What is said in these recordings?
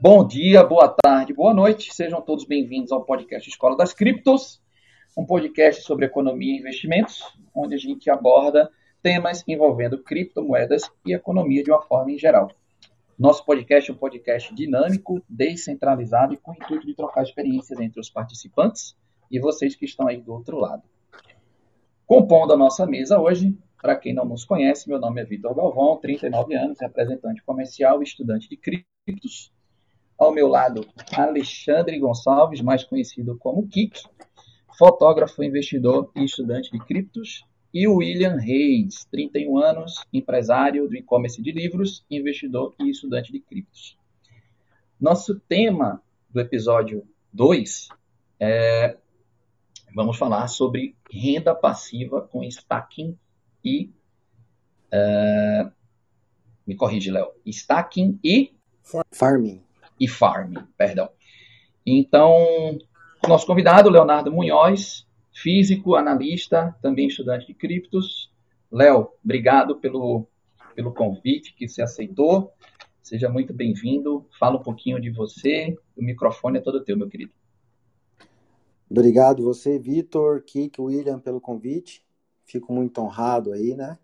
Bom dia, boa tarde, boa noite. Sejam todos bem-vindos ao podcast Escola das Criptos, um podcast sobre economia e investimentos, onde a gente aborda temas envolvendo criptomoedas e economia de uma forma em geral. Nosso podcast é um podcast dinâmico, descentralizado e com o intuito de trocar experiências entre os participantes e vocês que estão aí do outro lado. Compondo a nossa mesa hoje, para quem não nos conhece, meu nome é Vitor Galvão, 39 anos, representante comercial e estudante de criptos. Ao meu lado, Alexandre Gonçalves, mais conhecido como Kik, fotógrafo, investidor e estudante de criptos e William Reis, 31 anos, empresário do e-commerce de livros, investidor e estudante de criptos. Nosso tema do episódio 2 é vamos falar sobre renda passiva com stacking e uh, me corrige, Léo. Stacking e farming. E farming, perdão. Então, nosso convidado, Leonardo Munhoz, físico, analista, também estudante de criptos. Léo, obrigado pelo, pelo convite que você aceitou. Seja muito bem-vindo. Fala um pouquinho de você. O microfone é todo teu, meu querido. Obrigado você, Vitor, Kik, William, pelo convite. Fico muito honrado aí, né?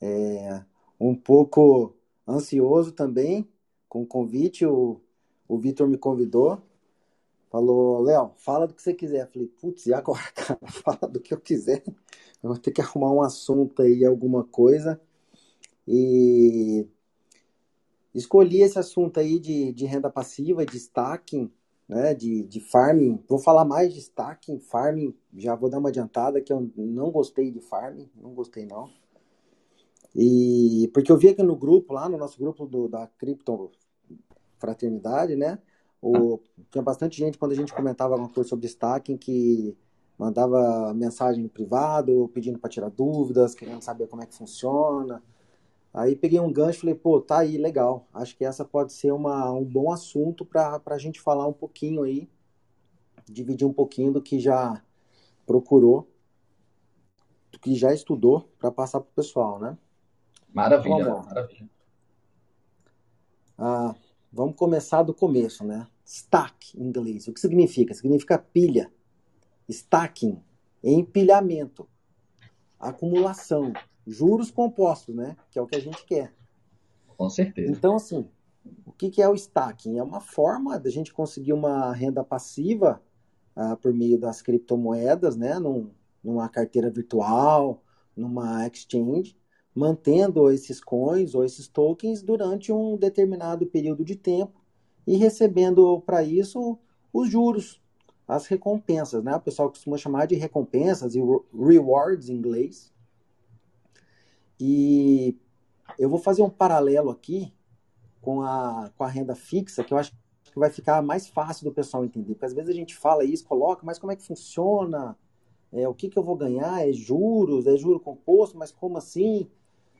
É, um pouco ansioso também com o convite. O, o Vitor me convidou Falou, Léo, fala do que você quiser. Eu falei, putz, e agora, cara? Fala do que eu quiser. Eu vou ter que arrumar um assunto aí, alguma coisa. E escolhi esse assunto aí de, de renda passiva, de stacking, né, de, de farming. Vou falar mais de stacking, farming. Já vou dar uma adiantada que eu não gostei de farming, não gostei não. E porque eu vi aqui no grupo, lá no nosso grupo do, da Cripto Fraternidade, né? O, tinha bastante gente quando a gente comentava alguma coisa sobre stacking que mandava mensagem privado pedindo para tirar dúvidas, querendo saber como é que funciona. Aí peguei um gancho e falei, pô, tá aí, legal. Acho que essa pode ser uma, um bom assunto para a gente falar um pouquinho aí, dividir um pouquinho do que já procurou, do que já estudou para passar para o pessoal, né? Maravilha, maravilha. Ah, vamos começar do começo, né? Stack em inglês. O que significa? Significa pilha. Stacking, empilhamento, acumulação, juros compostos, né? Que é o que a gente quer. Com certeza. Então, assim, o que é o stacking? É uma forma da gente conseguir uma renda passiva uh, por meio das criptomoedas, né? Num, numa carteira virtual, numa exchange, mantendo esses coins ou esses tokens durante um determinado período de tempo e recebendo para isso os juros, as recompensas, né? O pessoal costuma chamar de recompensas e rewards em inglês. E eu vou fazer um paralelo aqui com a, com a renda fixa, que eu acho que vai ficar mais fácil do pessoal entender. Porque às vezes a gente fala isso, coloca, mas como é que funciona? É, o que, que eu vou ganhar? É juros? É juro composto? Mas como assim?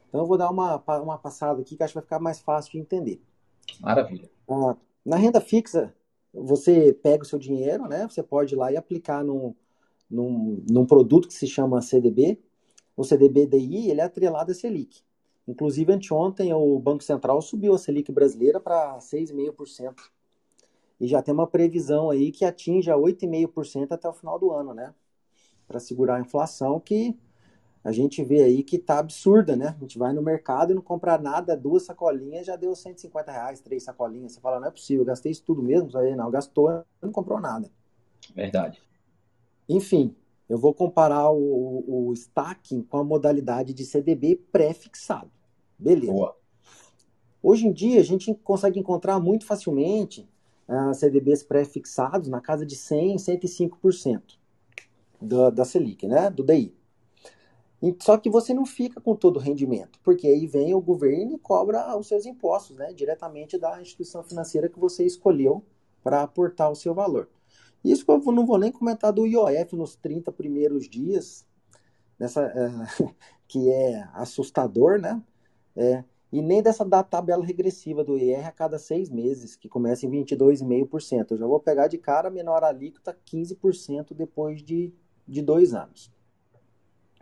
Então eu vou dar uma, uma passada aqui que acho que vai ficar mais fácil de entender. Maravilha. Ah, na renda fixa, você pega o seu dinheiro, né? Você pode ir lá e aplicar num, num, num produto que se chama CDB. O CDB-DI, ele é atrelado a Selic. Inclusive, anteontem, o Banco Central subiu a Selic brasileira para 6,5%. E já tem uma previsão aí que atinja 8,5% até o final do ano, né? Para segurar a inflação, que a gente vê aí que tá absurda, né? A gente vai no mercado e não compra nada, duas sacolinhas já deu 150 reais, três sacolinhas. Você fala, não é possível, gastei isso tudo mesmo? Aí não, gastou, não comprou nada. Verdade. Enfim, eu vou comparar o, o, o stacking com a modalidade de CDB pré-fixado. Beleza. Boa. Hoje em dia, a gente consegue encontrar muito facilmente uh, CDBs pré-fixados na casa de 100, 105% da, da Selic, né? Do DI. Só que você não fica com todo o rendimento, porque aí vem o governo e cobra os seus impostos, né, diretamente da instituição financeira que você escolheu para aportar o seu valor. Isso eu não vou nem comentar do IOF nos 30 primeiros dias, nessa, é, que é assustador, né? É, e nem dessa da tabela regressiva do IR a cada seis meses, que começa em 22,5%. Eu já vou pegar de cara menor alíquota 15% depois de, de dois anos.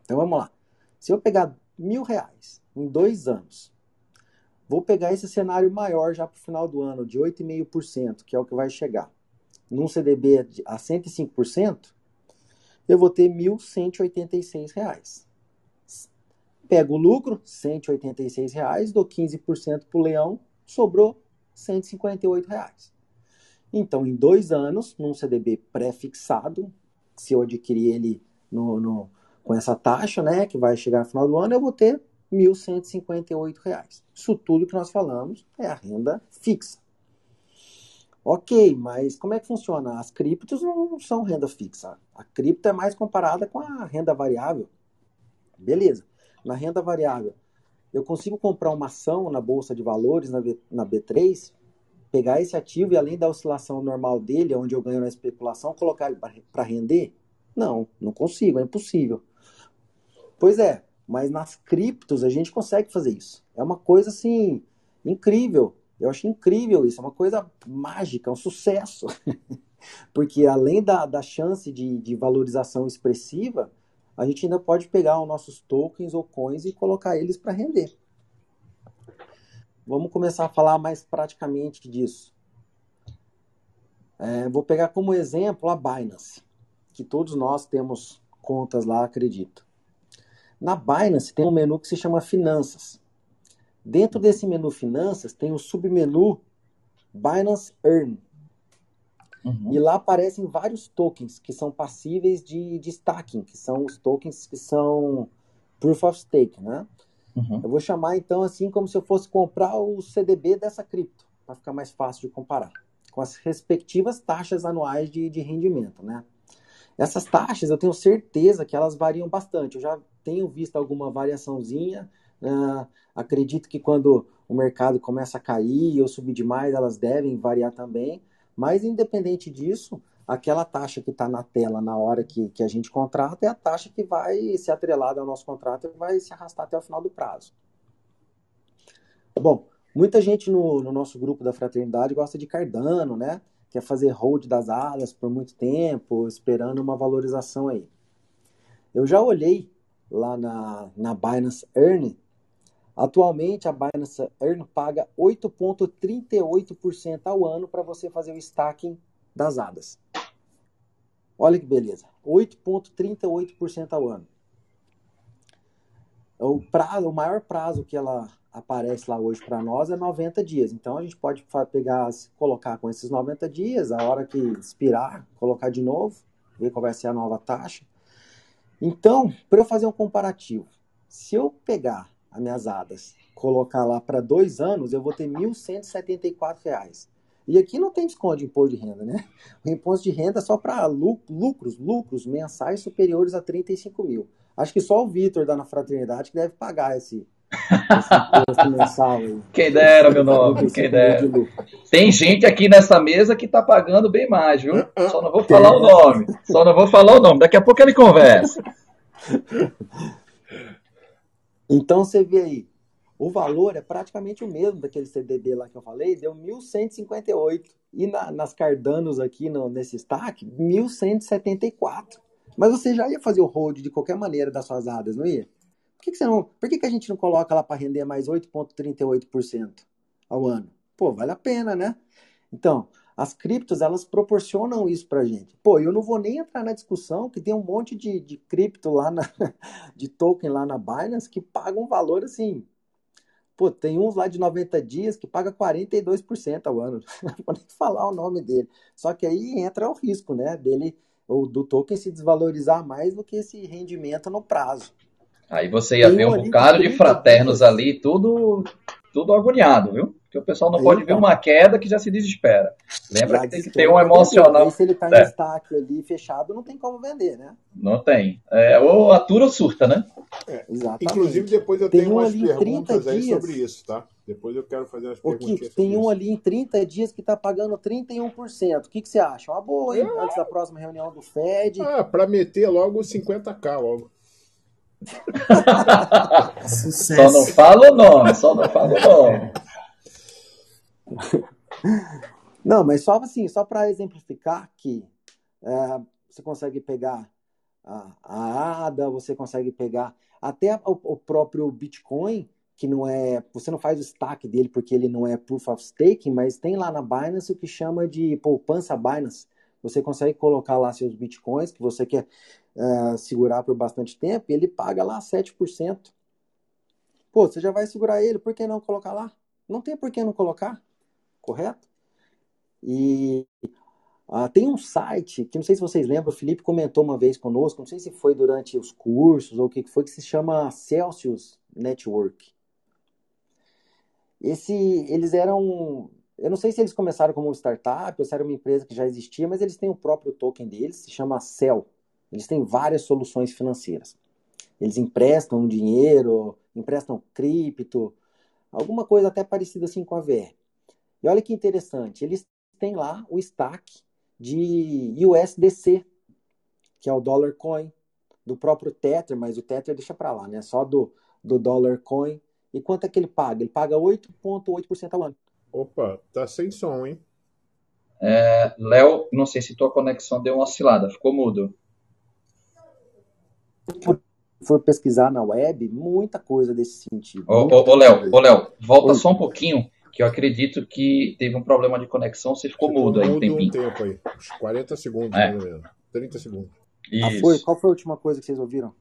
Então vamos lá. Se eu pegar mil reais em dois anos. Vou pegar esse cenário maior já para o final do ano, de 8,5%, que é o que vai chegar. Num CDB a 105%, eu vou ter R$ 1.186. Pego o lucro, 186 reais, dou 15% para o leão, sobrou 158 reais. Então, em dois anos, num CDB pré-fixado, se eu adquirir ele no, no, com essa taxa, né, que vai chegar no final do ano, eu vou ter R$ 1.158. Isso tudo que nós falamos é a renda fixa. Ok, mas como é que funciona? As criptos não são renda fixa. A cripto é mais comparada com a renda variável. Beleza. Na renda variável, eu consigo comprar uma ação na bolsa de valores, na, na B3, pegar esse ativo e além da oscilação normal dele, onde eu ganho na especulação, colocar ele para render? Não, não consigo, é impossível. Pois é, mas nas criptos a gente consegue fazer isso. É uma coisa assim incrível. Eu acho incrível isso, é uma coisa mágica, é um sucesso. Porque além da, da chance de, de valorização expressiva, a gente ainda pode pegar os nossos tokens ou coins e colocar eles para render. Vamos começar a falar mais praticamente disso. É, vou pegar como exemplo a Binance, que todos nós temos contas lá, acredito. Na Binance tem um menu que se chama Finanças. Dentro desse menu Finanças tem o submenu Binance Earn. Uhum. E lá aparecem vários tokens que são passíveis de, de stacking, que são os tokens que são Proof of Stake, né? Uhum. Eu vou chamar então assim como se eu fosse comprar o CDB dessa cripto, para ficar mais fácil de comparar, com as respectivas taxas anuais de, de rendimento, né? Essas taxas eu tenho certeza que elas variam bastante. Eu já tenho visto alguma variaçãozinha. Uh, acredito que quando o mercado começa a cair ou subir demais, elas devem variar também. Mas, independente disso, aquela taxa que está na tela na hora que, que a gente contrata é a taxa que vai ser atrelada ao nosso contrato e vai se arrastar até o final do prazo. Bom, muita gente no, no nosso grupo da fraternidade gosta de Cardano, né? Quer fazer hold das alas por muito tempo, esperando uma valorização aí. Eu já olhei lá na, na Binance Earn. Atualmente, a Binance Earn paga 8,38% ao ano para você fazer o stacking das ADAs. Olha que beleza. 8,38% ao ano. O, prazo, o maior prazo que ela aparece lá hoje para nós é 90 dias. Então a gente pode pegar, colocar com esses 90 dias, a hora que expirar, colocar de novo, ver qual vai ser a nova taxa. Então, para eu fazer um comparativo, se eu pegar as minhas ADAS, colocar lá para dois anos, eu vou ter R$ 1.174. E aqui não tem desconto de imposto de renda, né? O imposto de renda é só para lucros, lucros mensais superiores a 35 mil. Acho que só o Vitor da na fraternidade que deve pagar esse. Quem dera, meu nome, quem dera. Tem gente aqui nessa mesa que está pagando bem mais, viu? Só não vou falar o nome. Só não vou falar o nome. Daqui a pouco ele conversa. Então você vê aí, o valor é praticamente o mesmo daquele CDB lá que eu falei, deu 1.158. E na, nas Cardanos aqui, no, nesse stack, 1.174. Mas você já ia fazer o hold de qualquer maneira das suas ADAs, não ia? Por que, que, você não, por que, que a gente não coloca lá para render mais 8,38% ao ano? Pô, vale a pena, né? Então, as criptos, elas proporcionam isso pra gente. Pô, eu não vou nem entrar na discussão que tem um monte de, de cripto lá, na, de token lá na Binance que pagam um valor assim. Pô, tem uns lá de 90 dias que paga 42% ao ano. Não vou nem falar o nome dele. Só que aí entra o risco, né? Dele, ou do token se desvalorizar mais do que esse rendimento no prazo. Aí você ia tem ver um bocado de fraternos dias. ali, tudo, tudo agoniado, viu? Porque o pessoal não Aí, pode ver uma queda que já se desespera. Lembra já que tem que ter um emocional. Se ele está em é. destaque ali fechado, não tem como vender, né? Não tem. É, ou atura ou surta, né? É, Inclusive, depois eu tem tenho um umas perguntas aí dias. sobre isso, tá? Depois eu quero fazer as perguntas. Tem um isso. ali em 30 dias que está pagando 31%. O que, que você acha? Uma boa, hein? É. Antes da próxima reunião do Fed. Ah, para meter logo 50k logo. só não fala o nome, só não fala o nome. Não, mas só assim, só para exemplificar que é, você consegue pegar a, a ADA, você consegue pegar Até o, o próprio Bitcoin, que não é. Você não faz o stack dele porque ele não é proof of staking, mas tem lá na Binance o que chama de poupança Binance. Você consegue colocar lá seus bitcoins que você quer uh, segurar por bastante tempo e ele paga lá 7%. Pô, você já vai segurar ele, por que não colocar lá? Não tem por que não colocar, correto? E uh, tem um site que não sei se vocês lembram, o Felipe comentou uma vez conosco, não sei se foi durante os cursos ou o que foi, que se chama Celsius Network. Esse, eles eram eu não sei se eles começaram como uma startup ou se era uma empresa que já existia, mas eles têm o próprio token deles, se chama Cell. Eles têm várias soluções financeiras. Eles emprestam dinheiro, emprestam cripto, alguma coisa até parecida assim com a VR. E olha que interessante, eles têm lá o stack de USDC, que é o Dollar Coin, do próprio Tether, mas o Tether deixa para lá, né? Só do, do Dollar Coin. E quanto é que ele paga? Ele paga 8,8% ao ano. Opa, tá sem som, hein? É, Léo, não sei se tua conexão deu uma oscilada, ficou mudo. Se for pesquisar na web, muita coisa desse sentido. Ô, ô, ô Léo, ô, Léo, volta Oi. só um pouquinho, que eu acredito que teve um problema de conexão, você ficou, ficou mudo aí um tempinho. um tempo aí, uns 40 segundos, é. mais ou menos. 30 segundos. Ah, foi? Qual foi a última coisa que vocês ouviram?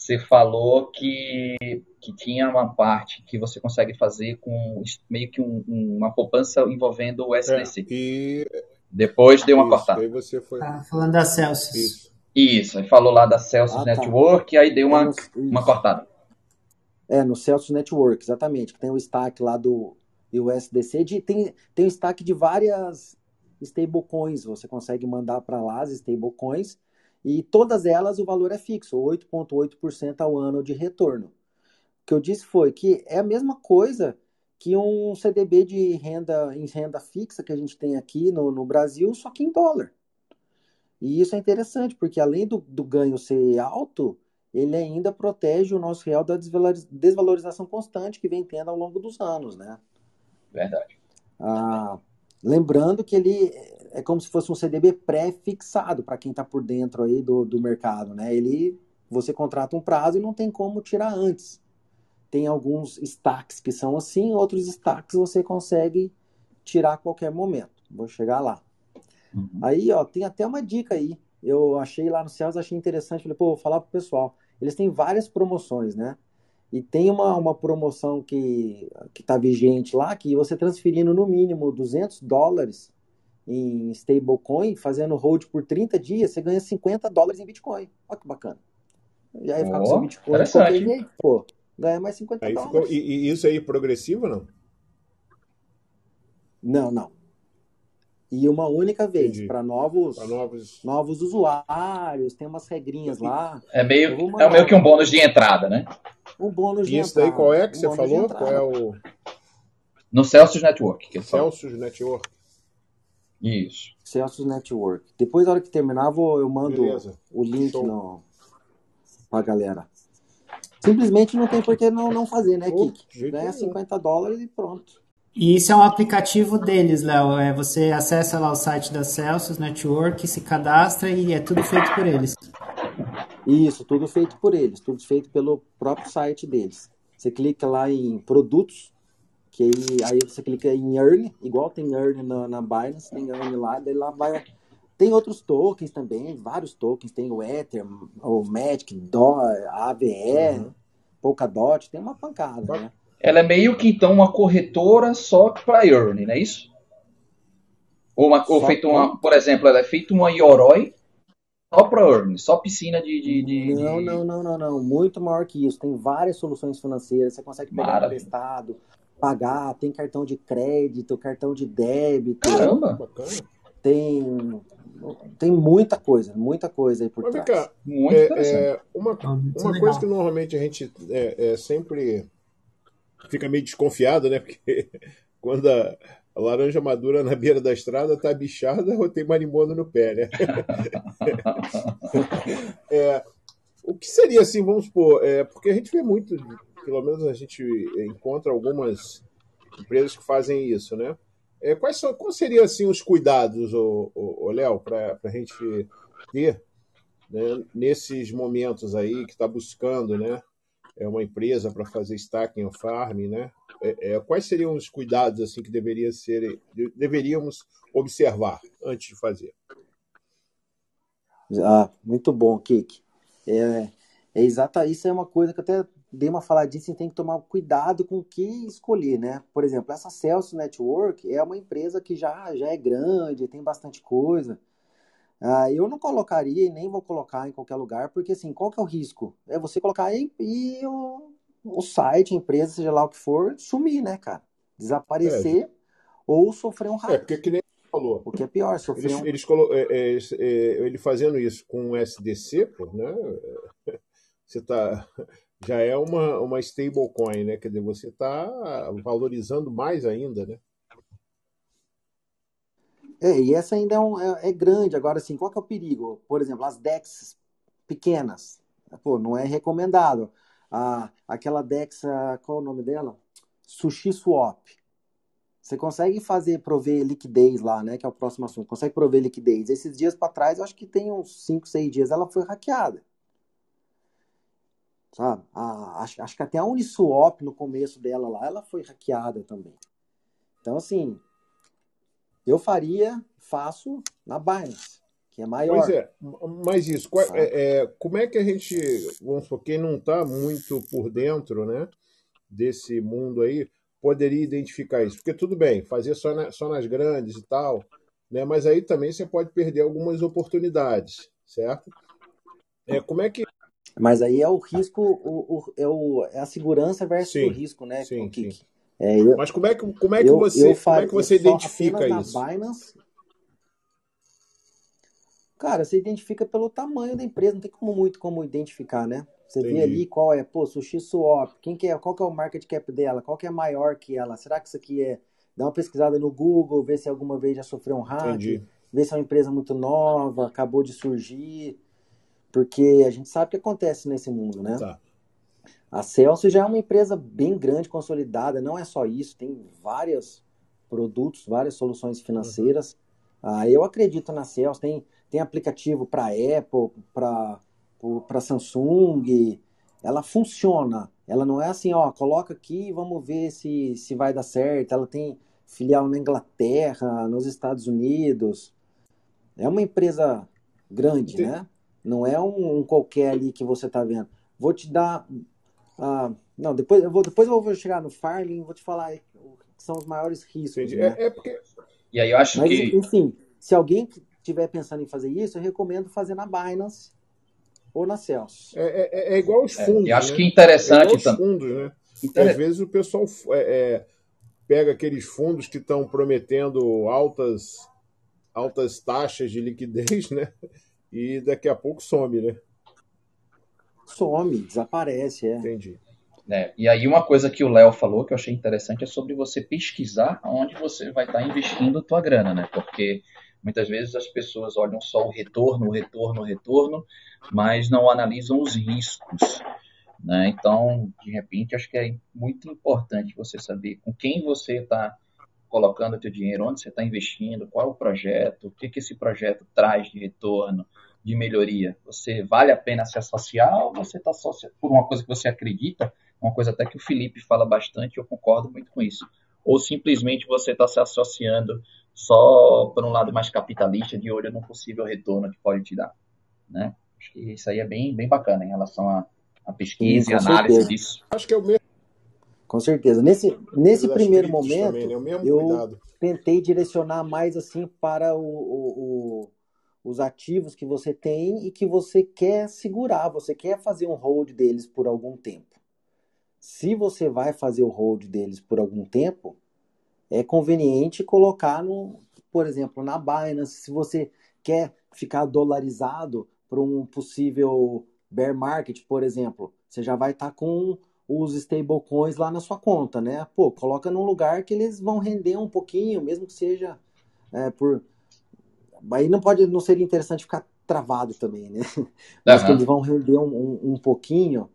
você falou que, que tinha uma parte que você consegue fazer com meio que um, uma poupança envolvendo o SDC. É, e... Depois deu uma Isso, cortada. Aí você foi... Tá falando da Celsius. Isso. Isso, aí falou lá da Celsius ah, tá. Network, tá. aí deu uma, uma cortada. É, no Celsius Network, exatamente, que tem o stack lá do USDC, de, tem, tem o stack de várias stablecoins, você consegue mandar para lá as stablecoins, e todas elas o valor é fixo, 8,8% ao ano de retorno. O que eu disse foi que é a mesma coisa que um CDB de renda em renda fixa que a gente tem aqui no, no Brasil, só que em dólar. E isso é interessante, porque além do, do ganho ser alto, ele ainda protege o nosso real da desvalorização constante que vem tendo ao longo dos anos, né? Verdade. Ah, lembrando que ele é como se fosse um CDB pré-fixado para quem está por dentro aí do, do mercado, né? Ele, você contrata um prazo e não tem como tirar antes. Tem alguns stacks que são assim, outros stacks você consegue tirar a qualquer momento. Vou chegar lá. Uhum. Aí, ó, tem até uma dica aí. Eu achei lá no Céus, achei interessante. Falei, pô, vou falar pro pessoal. Eles têm várias promoções, né? E tem uma, uma promoção que, que tá vigente lá, que você transferindo no mínimo 200 dólares em stablecoin, fazendo hold por 30 dias, você ganha 50 dólares em Bitcoin. Olha que bacana. Já ia ficar oh, com seu Bitcoin qualquer jeito, pô. Ganha mais 50 aí dólares. Ficou, e, e, isso aí é progressivo ou não? Não, não. E uma única vez, para novos, novos... novos usuários, tem umas regrinhas lá. É meio, é meio que um bônus de entrada, né? Um bônus de e entrada. daí qual é que um você falou? Qual é o. No Celsius Network. Que Celsius Network. Isso. Celsius Network. Depois, na hora que terminar, vou, eu mando Beleza. o link no, pra galera. Simplesmente não tem por que não, não fazer, né, oh, Kik? Ganha 50 dólares e pronto. E isso é um aplicativo deles, Léo. É, você acessa lá o site da Celsius Network, se cadastra e é tudo feito por eles. Isso, tudo feito por eles, tudo feito pelo próprio site deles. Você clica lá em produtos, que aí, aí você clica em Earn, igual tem Earn na, na Binance, tem Earn lá, daí lá vai. Tem outros tokens também, vários tokens, tem o Ether, o Magic, Do, AVE, uhum. Polkadot, tem uma pancada, né? Ela é meio que então uma corretora só para Earn, não é isso? Ou, uma, ou feito uma, por exemplo, ela é feita uma Yoroi só para Earn, só piscina de, de, de, Não, de... não, não, não, não. Muito maior que isso. Tem várias soluções financeiras. Você consegue pegar emprestado, pagar, tem cartão de crédito, cartão de débito. Caramba! Bacana. Tem, tem muita coisa, muita coisa aí por Mas, trás. Cá, Muito é, é, uma uma coisa que normalmente a gente é, é, sempre fica meio desconfiado, né? Porque quando a, a, laranja madura na beira da estrada tá bichada ou tem marimbondo no pé, né? é, o que seria assim, vamos supor, é, porque a gente vê muito pelo menos a gente encontra algumas empresas que fazem isso, né? É, quais, são, quais seriam assim, os cuidados, o, Léo, para a gente ter né, nesses momentos aí que está buscando né, é uma empresa para fazer stacking ou farming, né? É, é, quais seriam os cuidados assim que deveria ser, deveríamos observar antes de fazer? Ah, muito bom, Kik. É, é exata, isso é uma coisa que até dei uma faladinha, assim, tem que tomar cuidado com o que escolher, né? Por exemplo, essa Celsius Network é uma empresa que já, já é grande, tem bastante coisa. Ah, eu não colocaria e nem vou colocar em qualquer lugar, porque assim, qual que é o risco? É você colocar aí e o, o site, a empresa, seja lá o que for, sumir, né, cara? Desaparecer é. ou sofrer um hack. É, porque que nem falou. O que é pior, sofrer eles, um... eles colo... É, é, é, ele fazendo isso com o SDC, pô, né? Você tá já é uma, uma stablecoin, né? Quer dizer, você está valorizando mais ainda, né? É, e essa ainda é, um, é, é, grande. Agora, assim, qual que é o perigo? Por exemplo, as DEX pequenas. Pô, não é recomendado. Ah, aquela DEX, qual é o nome dela? Sushi Swap. Você consegue fazer, prover liquidez lá, né? Que é o próximo assunto. Consegue prover liquidez. Esses dias para trás, eu acho que tem uns 5, 6 dias, ela foi hackeada. Sabe? A, acho, acho que até a Uniswap, no começo dela lá, ela foi hackeada também. Então, assim, eu faria, faço na Binance, que é maior. Pois é, mas isso, é, é, como é que a gente, vamos supor, quem não está muito por dentro, né, desse mundo aí, poderia identificar isso? Porque tudo bem, fazer só, na, só nas grandes e tal, né, mas aí também você pode perder algumas oportunidades, certo? É, como é que mas aí é o risco, o, o, é, o, é a segurança versus sim, o risco, né? Sim, sim. É, eu, Mas como é que, como é que eu, você, eu como é que você identifica isso? Na Binance, cara, você identifica pelo tamanho da empresa, não tem como muito como identificar, né? Você Entendi. vê ali qual é, pô, Sushi Swap, quem que é, qual que é o market cap dela, qual que é maior que ela, será que isso aqui é... Dá uma pesquisada no Google, ver se alguma vez já sofreu um hack, Entendi. ver se é uma empresa muito nova, acabou de surgir, porque a gente sabe o que acontece nesse mundo, né? Tá. A Celsius já é uma empresa bem grande, consolidada, não é só isso, tem vários produtos, várias soluções financeiras. Uhum. Ah, eu acredito na Celsius, tem, tem aplicativo para Apple, para Samsung, ela funciona. Ela não é assim, ó, coloca aqui e vamos ver se, se vai dar certo. Ela tem filial na Inglaterra, nos Estados Unidos. É uma empresa grande, né? Não é um, um, qualquer ali que você está vendo. Vou te dar ah, não, depois eu vou, depois eu vou chegar no Farling, vou te falar que são os maiores riscos. Né? É, é, porque. E aí eu acho Mas, que. Enfim, se alguém estiver pensando em fazer isso, eu recomendo fazer na Binance ou na Celsius. É, é, é igual os é, fundos. e acho né? que interessante é os fundos, né? Às vezes o pessoal é, pega aqueles fundos que estão prometendo altas, altas taxas de liquidez, né? E daqui a pouco some, né? some, desaparece. É. Entendi. É, e aí uma coisa que o Léo falou que eu achei interessante é sobre você pesquisar onde você vai estar investindo a tua grana, né? Porque muitas vezes as pessoas olham só o retorno, o retorno, o retorno, mas não analisam os riscos. Né? Então, de repente, acho que é muito importante você saber com quem você está colocando o teu dinheiro, onde você está investindo, qual é o projeto, o que, que esse projeto traz de retorno, de melhoria? Você vale a pena se associar ou você está associado por uma coisa que você acredita? Uma coisa até que o Felipe fala bastante, eu concordo muito com isso. Ou simplesmente você está se associando só por um lado mais capitalista, de olho no possível retorno que pode te dar. Né? Acho que isso aí é bem, bem bacana em relação à, à pesquisa Sim, e análise certeza. disso. Acho que é o mesmo. Com certeza. Nesse, nesse primeiro momento, também, né? eu cuidado. tentei direcionar mais assim para o, o os ativos que você tem e que você quer segurar, você quer fazer um hold deles por algum tempo. Se você vai fazer o hold deles por algum tempo, é conveniente colocar no, por exemplo, na Binance, se você quer ficar dolarizado para um possível bear market, por exemplo, você já vai estar tá com os stablecoins lá na sua conta, né? Pô, coloca num lugar que eles vão render um pouquinho, mesmo que seja é, por Aí não pode, não seria interessante ficar travado também, né? Mas uhum. que eles vão render um, um, um, pouquinho,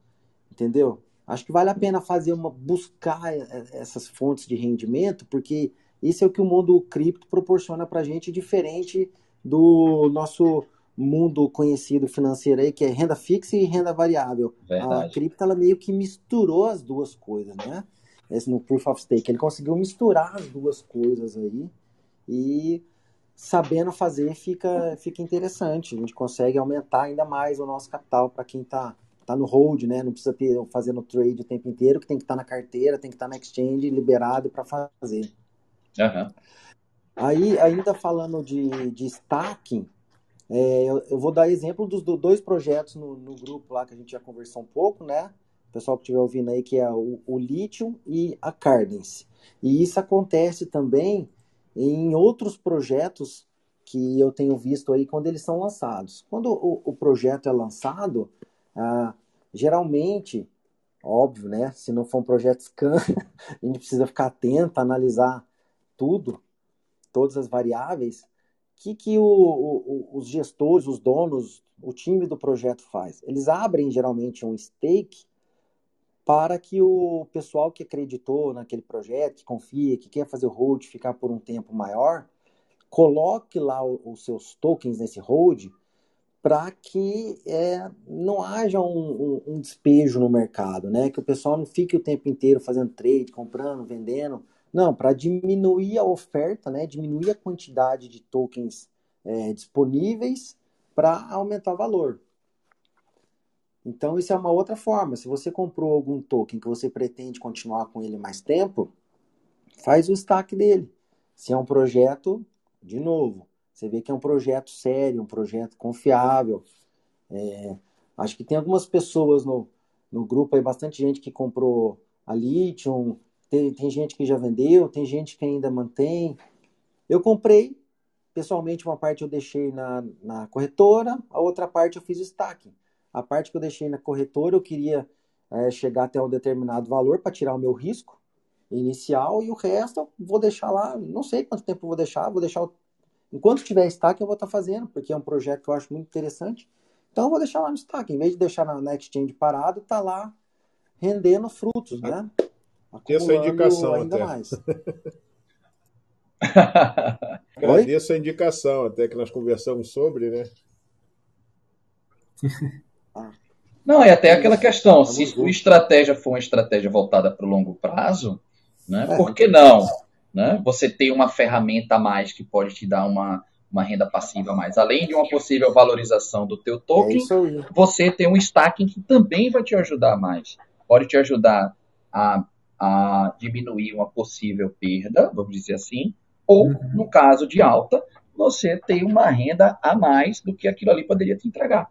entendeu? Acho que vale a pena fazer uma buscar essas fontes de rendimento, porque isso é o que o mundo cripto proporciona para gente diferente do nosso mundo conhecido financeiro aí, que é renda fixa e renda variável. Verdade. A cripto, ela meio que misturou as duas coisas, né? Esse no Proof of Stake. Ele conseguiu misturar as duas coisas aí e sabendo fazer fica, fica interessante. A gente consegue aumentar ainda mais o nosso capital para quem está tá no hold, né? Não precisa ter fazendo trade o tempo inteiro, que tem que estar tá na carteira, tem que estar tá na exchange liberado para fazer. Uhum. Aí, ainda falando de, de stacking, é, eu, eu, vou dar exemplo dos do, dois projetos no, no, grupo lá que a gente já conversou um pouco, né? O pessoal que estiver ouvindo aí, que é o, o Lithium e a Cardence. E isso acontece também em outros projetos que eu tenho visto aí quando eles são lançados. Quando o, o projeto é lançado, ah, geralmente, óbvio, né? Se não for um projeto scan, a gente precisa ficar atento, analisar tudo, todas as variáveis. Que, que o, o, os gestores, os donos, o time do projeto faz? Eles abrem geralmente um stake para que o pessoal que acreditou naquele projeto, que confia, que quer fazer o hold, ficar por um tempo maior, coloque lá os seus tokens nesse hold para que é, não haja um, um, um, despejo no mercado, né? Que o pessoal não fique o tempo inteiro fazendo trade, comprando, vendendo. Não, para diminuir a oferta, né? Diminuir a quantidade de tokens é, disponíveis para aumentar o valor. Então, isso é uma outra forma. Se você comprou algum token que você pretende continuar com ele mais tempo, faz o stack dele. Se é um projeto, de novo, você vê que é um projeto sério, um projeto confiável. É, acho que tem algumas pessoas no, no grupo aí, bastante gente que comprou a Lithium, tem, tem gente que já vendeu, tem gente que ainda mantém. Eu comprei, pessoalmente, uma parte eu deixei na, na corretora, a outra parte eu fiz o stacking. A parte que eu deixei na corretora, eu queria é, chegar até um determinado valor para tirar o meu risco inicial e o resto eu vou deixar lá, não sei quanto tempo eu vou deixar, vou deixar, enquanto tiver stack eu vou estar tá fazendo, porque é um projeto que eu acho muito interessante. Então eu vou deixar lá no stack, em vez de deixar na, na exchange parado, tá lá rendendo frutos, né? Agradeço a indicação ainda até. mais. Agradeço a indicação, até que nós conversamos sobre, né? Não, é até aquela questão, se sua estratégia for uma estratégia voltada para o longo prazo, né, é. por que não? Né? Você tem uma ferramenta a mais que pode te dar uma, uma renda passiva a mais. Além de uma possível valorização do teu token, é você tem um stacking que também vai te ajudar mais. Pode te ajudar a, a diminuir uma possível perda, vamos dizer assim, ou, uhum. no caso de alta, você tem uma renda a mais do que aquilo ali poderia te entregar.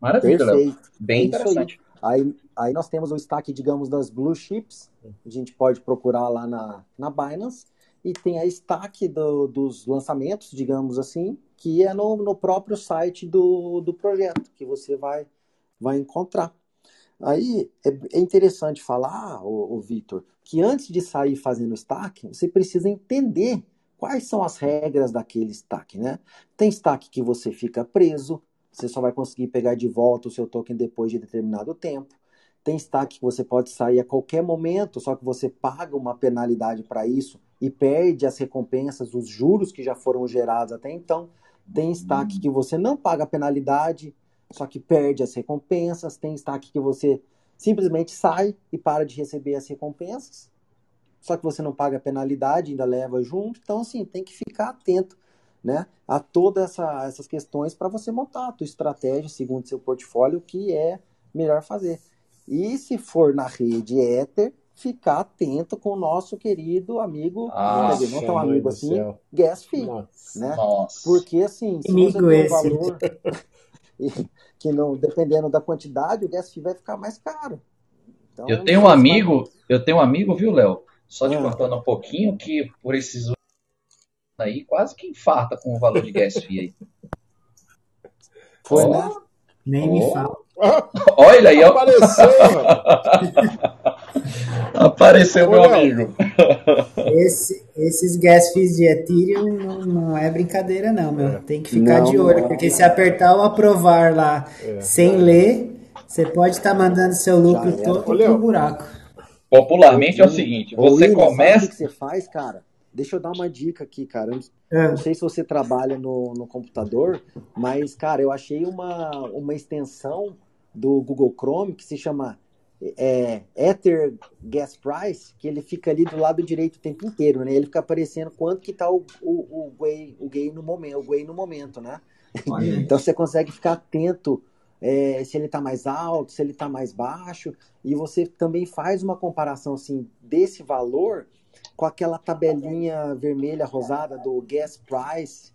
Maravilha, Léo. Bem é interessante. Aí. aí. Nós temos o destaque, digamos, das blue chips. A gente pode procurar lá na, na Binance. E tem a destaque do, dos lançamentos, digamos assim, que é no, no próprio site do, do projeto, que você vai, vai encontrar. Aí é, é interessante falar, o Vitor, que antes de sair fazendo stack, você precisa entender quais são as regras daquele stack, né? Tem stack que você fica preso, você só vai conseguir pegar de volta o seu token depois de determinado tempo. Tem stack que você pode sair a qualquer momento, só que você paga uma penalidade para isso e perde as recompensas, os juros que já foram gerados até então. Tem stack que você não paga a penalidade, só que perde as recompensas. Tem stack que você simplesmente sai e para de receber as recompensas, só que você não paga a penalidade, ainda leva junto. Então, assim, tem que ficar atento né, a todas essa, essas questões para você montar a tua estratégia segundo seu portfólio, que é melhor fazer. E se for na rede Ether, ficar atento com o nosso querido amigo, Nossa, não tão amigo assim, gas fee, Nossa. né? Nossa. Porque assim, se amigo você tem um valor que não, dependendo da quantidade, o gas fee vai ficar mais caro. Então, eu tenho um amigo, eu tenho um amigo, viu, Léo? Só te ah. cortando um pouquinho, que por esses aí, quase que infarta com o valor de gas fee aí. Foi, oh. né? Nem oh. me fala. Olha aí, Apareceu, Apareceu, meu amigo. Esse, esses gas fees de Ethereum não, não, é brincadeira, não, meu. É. Tem que ficar não, de olho, não. porque se apertar o aprovar lá é. sem ler, você pode estar tá mandando seu lucro todo pro buraco. Popularmente é o seguinte: você começa. o que você faz, cara? Deixa eu dar uma dica aqui, cara. É. Não sei se você trabalha no, no computador, mas, cara, eu achei uma, uma extensão do Google Chrome que se chama é, Ether Gas Price, que ele fica ali do lado direito o tempo inteiro, né? Ele fica aparecendo quanto que tá o, o, o, o gay no momento, o no momento, né? então você consegue ficar atento é, se ele está mais alto, se ele está mais baixo, e você também faz uma comparação assim desse valor com aquela tabelinha vermelha rosada do gas price,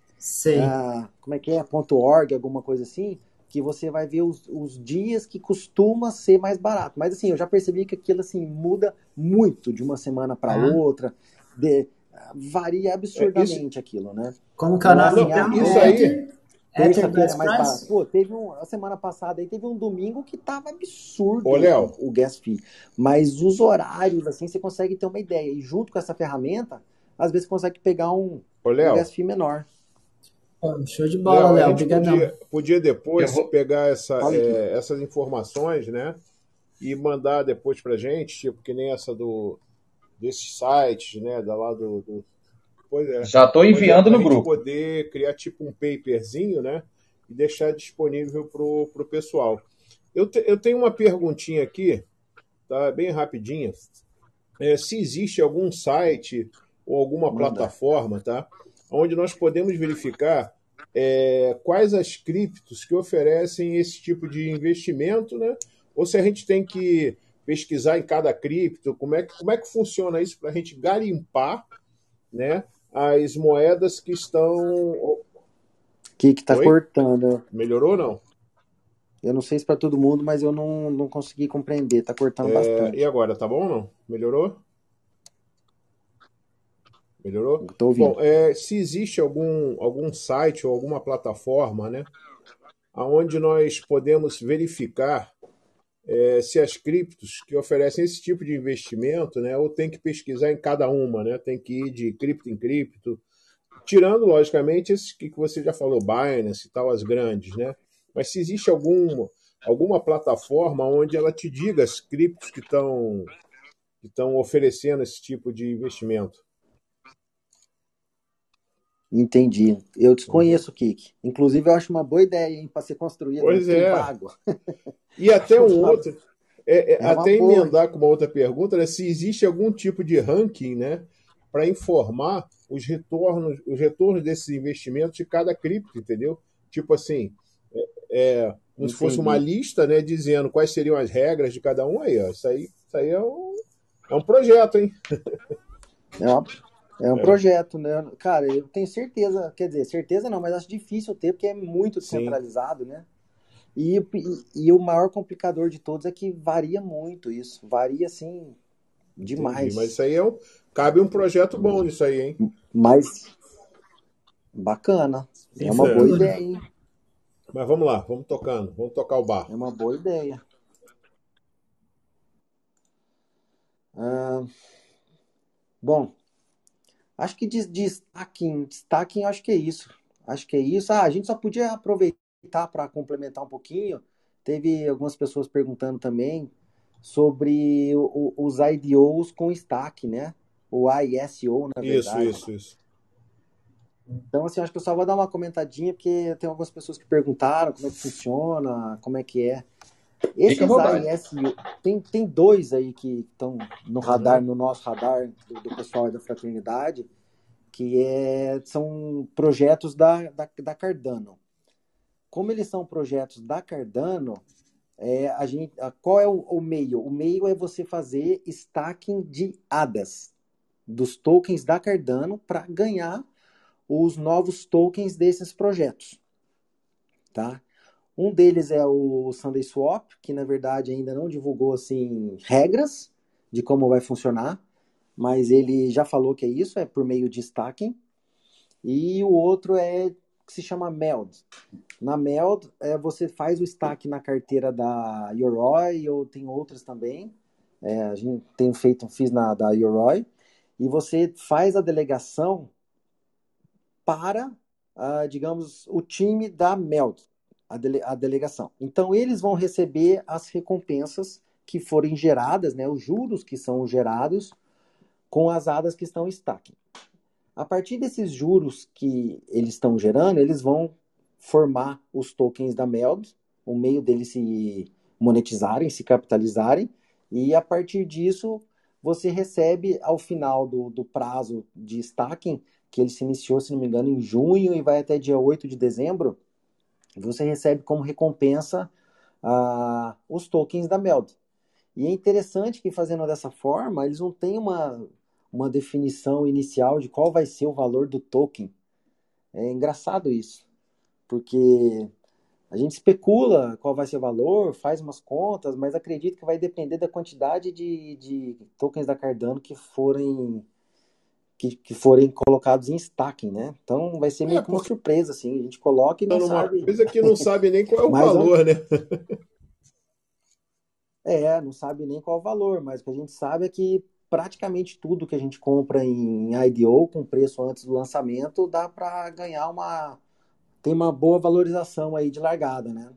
uh, como é que é, .org, alguma coisa assim, que você vai ver os, os, dias que costuma ser mais barato. Mas assim, eu já percebi que aquilo assim muda muito de uma semana para ah. outra, de, varia absurdamente é, isso, aquilo, né? Como o nome? Isso aí Terça-feira é mais barato. Pô, teve um, a semana passada aí teve um domingo que tava absurdo Ô, Léo. o gas fee. Mas os horários, assim, você consegue ter uma ideia. E junto com essa ferramenta, às vezes você consegue pegar um, Ô, um gas fee menor. show de bola, Léo. Podia, podia depois vou... pegar essa, é, essas informações, né? E mandar depois pra gente, tipo, que nem essa do desses sites, né? Da lá do, do Pois é. Já estou enviando é, no grupo. poder criar tipo um paperzinho, né? E deixar disponível para o pessoal. Eu, te, eu tenho uma perguntinha aqui, tá? Bem rapidinha. É, se existe algum site ou alguma Manda. plataforma, tá? Onde nós podemos verificar é, quais as criptos que oferecem esse tipo de investimento, né? Ou se a gente tem que pesquisar em cada cripto, como é que, como é que funciona isso para a gente garimpar, né? As moedas que estão. Que que tá cortando. Melhorou ou não? Eu não sei se para todo mundo, mas eu não, não consegui compreender. Tá cortando é, bastante. E agora, tá bom ou não? Melhorou? Melhorou? Tô ouvindo. Bom, é, se existe algum, algum site ou alguma plataforma, né? Onde nós podemos verificar é, se as criptos que oferecem esse tipo de investimento, né, ou tem que pesquisar em cada uma, né, tem que ir de cripto em cripto, tirando, logicamente, esses que você já falou, Binance e tal, as grandes, né? Mas se existe algum, alguma plataforma onde ela te diga as criptos que estão que estão oferecendo esse tipo de investimento. Entendi. Eu desconheço o Kik. Inclusive, eu acho uma boa ideia para ser construído. Pois é. Pago. E até um outro. É, é, é até emendar com uma outra pergunta, né, se existe algum tipo de ranking, né, para informar os retornos, os retornos desses investimentos de cada cripto, entendeu? Tipo assim, é, é como se fosse uma lista, né, dizendo quais seriam as regras de cada um aí, ó. Isso aí, isso aí é um, é um projeto, hein? É, uma, é um é. projeto, né? Cara, eu tenho certeza, quer dizer, certeza não, mas acho difícil ter, porque é muito descentralizado, Sim. né? E, e, e, o maior complicador de todos é que varia muito isso. Varia, assim, demais. Entendi, mas isso aí é um, cabe um projeto bom nisso aí, hein? Mas bacana. é uma boa ideia, hein? Mas vamos lá, vamos tocando. Vamos tocar o bar. É uma boa ideia. Ah, bom, acho que de, de stacking, stacking, acho que é isso. Acho que é isso. Ah, a gente só podia aproveitar para complementar um pouquinho, teve algumas pessoas perguntando também sobre o, os IDOs com stack, né? O ISO, na verdade. Isso, isso, isso. Então, assim, acho que eu só vou dar uma comentadinha, porque tem algumas pessoas que perguntaram como é que funciona, como é que é. Esses ISO, tem, tem dois aí que estão no radar, no nosso radar do, do pessoal da fraternidade, que é, são projetos da, da, da Cardano como eles são projetos da Cardano, é, a gente, a, qual é o, o, meio? O meio é você fazer stacking de ADAS, dos tokens da Cardano, para ganhar os novos tokens desses projetos. Tá? Um deles é o Sunday Swap, que na verdade ainda não divulgou assim regras de como vai funcionar, mas ele já falou que é isso, é por meio de stacking. E o outro é que se chama MELD. Na MELD, é, você faz o stack na carteira da Yoroi, ou tem outras também. É, a gente tem feito, fiz na da Yoroi. E você faz a delegação para, uh, digamos, o time da MELD, a, dele, a delegação. Então, eles vão receber as recompensas que forem geradas, né, os juros que são gerados com as ADAs que estão em stacking. A partir desses juros que eles estão gerando, eles vão formar os tokens da MELD, o meio deles se monetizarem, se capitalizarem, e a partir disso você recebe ao final do, do prazo de stacking, que ele se iniciou, se não me engano, em junho e vai até dia 8 de dezembro, você recebe como recompensa uh, os tokens da MELD. E é interessante que fazendo dessa forma, eles não têm uma, uma definição inicial de qual vai ser o valor do token. É engraçado isso, porque a gente especula qual vai ser o valor, faz umas contas, mas acredito que vai depender da quantidade de, de tokens da Cardano que forem que, que, forem colocados em stacking, né? Então vai ser meio é, que uma surpresa, assim. A gente coloca e não sabe. Uma coisa que não sabe nem qual é o valor, né? é, não sabe nem qual é o valor, mas o que a gente sabe é que praticamente tudo que a gente compra em IDO com preço antes do lançamento dá para ganhar uma tem uma boa valorização aí de largada, né?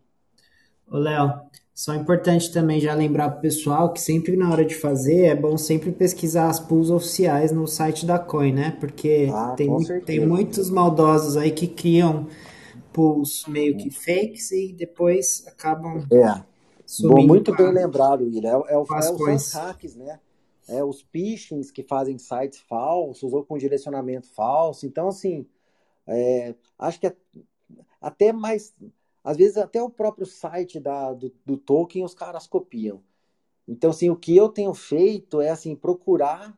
Ô, Léo, só importante também já lembrar pro pessoal que sempre na hora de fazer é bom sempre pesquisar as pools oficiais no site da Coin, né? Porque ah, tem, tem muitos maldosos aí que criam pools meio que fakes e depois acabam. É. Bom, muito bem lembrado, William. É, é, o, é os hacks, né? É os phishings que fazem sites falsos ou com direcionamento falso. Então, assim, é, acho que é até mais. Às vezes, até o próprio site da, do, do Tolkien os caras copiam. Então, assim, o que eu tenho feito é assim procurar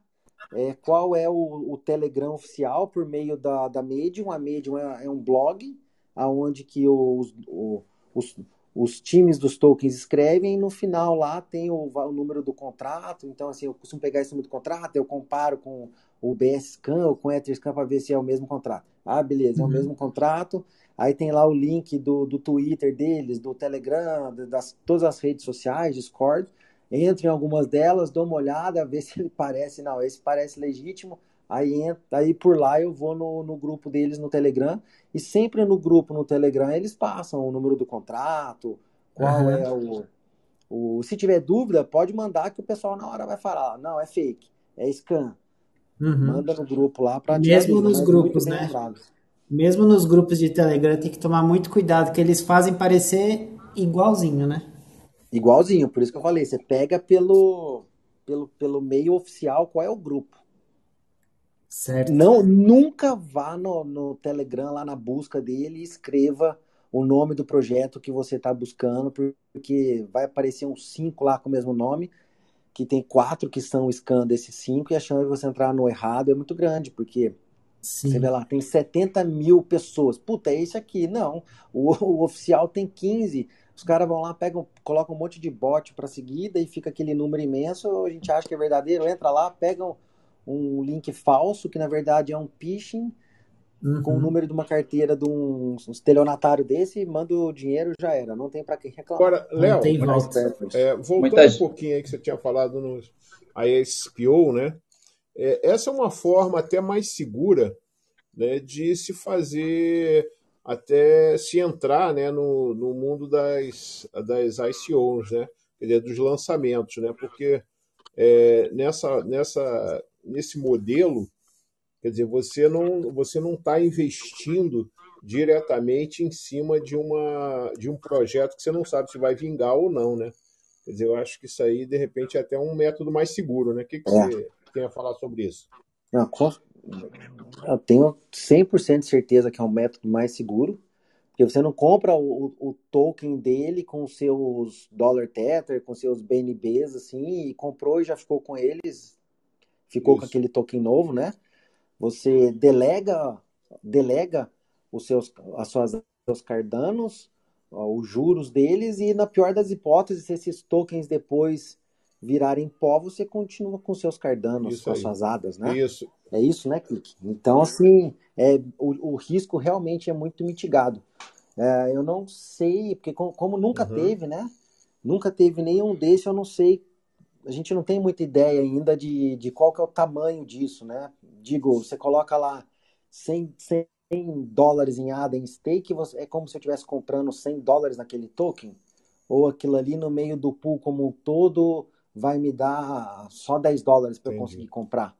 é, qual é o, o, Telegram oficial por meio da, da Medium. A Medium é, é um blog aonde que os, os, os times dos tokens escrevem e no final lá tem o, o, número do contrato. Então, assim, eu costumo pegar esse número do contrato, eu comparo com o BSCAN ou com o Etherscan para ver se é o mesmo contrato. Ah, beleza, é o uhum. mesmo contrato. Aí tem lá o link do, do Twitter deles, do Telegram, das todas as redes sociais, Discord. Entre em algumas delas, dou uma olhada, ver se ele parece, não, esse parece legítimo. Aí, entra, aí por lá eu vou no, no grupo deles no Telegram. E sempre no grupo no Telegram eles passam o número do contrato, qual uhum. é o, o. Se tiver dúvida, pode mandar que o pessoal na hora vai falar. Não, é fake, é scan. Uhum. Manda no grupo lá para Mesmo nos grupos, né? Lembrados mesmo nos grupos de Telegram, tem que tomar muito cuidado, que eles fazem parecer igualzinho, né? Igualzinho, por isso que eu falei, você pega pelo, pelo, pelo meio oficial qual é o grupo. Certo. Não, nunca vá no, no Telegram lá na busca dele e escreva o nome do projeto que você está buscando, porque vai aparecer uns cinco lá com o mesmo nome, que tem quatro que são scan desses cinco, e a chance de você entrar no errado é muito grande, porque Sim. Você vê lá, tem 70 mil pessoas. Puta, é esse aqui. Não. O, o oficial tem 15. Os caras vão lá, pegam, colocam um monte de bot para seguida e fica aquele número imenso. A gente acha que é verdadeiro, entra lá, pegam um link falso, que na verdade é um phishing, uhum. com o número de uma carteira de um, um estelionatário desse, manda o dinheiro já era. Não tem para quem reclamar. Agora, Léo, é, voltando um pouquinho aí que você tinha falado no ISPO, né? É, essa é uma forma até mais segura né, de se fazer, até se entrar né, no, no mundo das, das ICOs, né, quer dizer, dos lançamentos, né, porque é, nessa, nessa, nesse modelo, quer dizer, você não você não está investindo diretamente em cima de, uma, de um projeto que você não sabe se vai vingar ou não, né? Quer dizer, eu acho que isso aí, de repente, é até um método mais seguro, né? O que, que é. você tem a falar sobre isso? Não, eu tenho 100% de certeza que é um método mais seguro, porque você não compra o, o token dele com seus dollar tether, com seus BNBs, assim, e comprou e já ficou com eles, ficou Isso. com aquele token novo, né? Você delega, delega os seus, as suas, seus cardanos, os juros deles, e na pior das hipóteses, esses tokens depois virarem pó, você continua com seus cardanos, isso com as suas hadas, né? Isso. É isso, né, Kik? Então, assim, é, o, o risco realmente é muito mitigado. É, eu não sei, porque como, como nunca uhum. teve, né? Nunca teve nenhum desse, eu não sei. A gente não tem muita ideia ainda de, de qual que é o tamanho disso, né? Digo, você coloca lá 100, 100 dólares em ADA em stake, você, é como se eu estivesse comprando 100 dólares naquele token. Ou aquilo ali no meio do pool como um todo vai me dar só 10 dólares para eu conseguir comprar.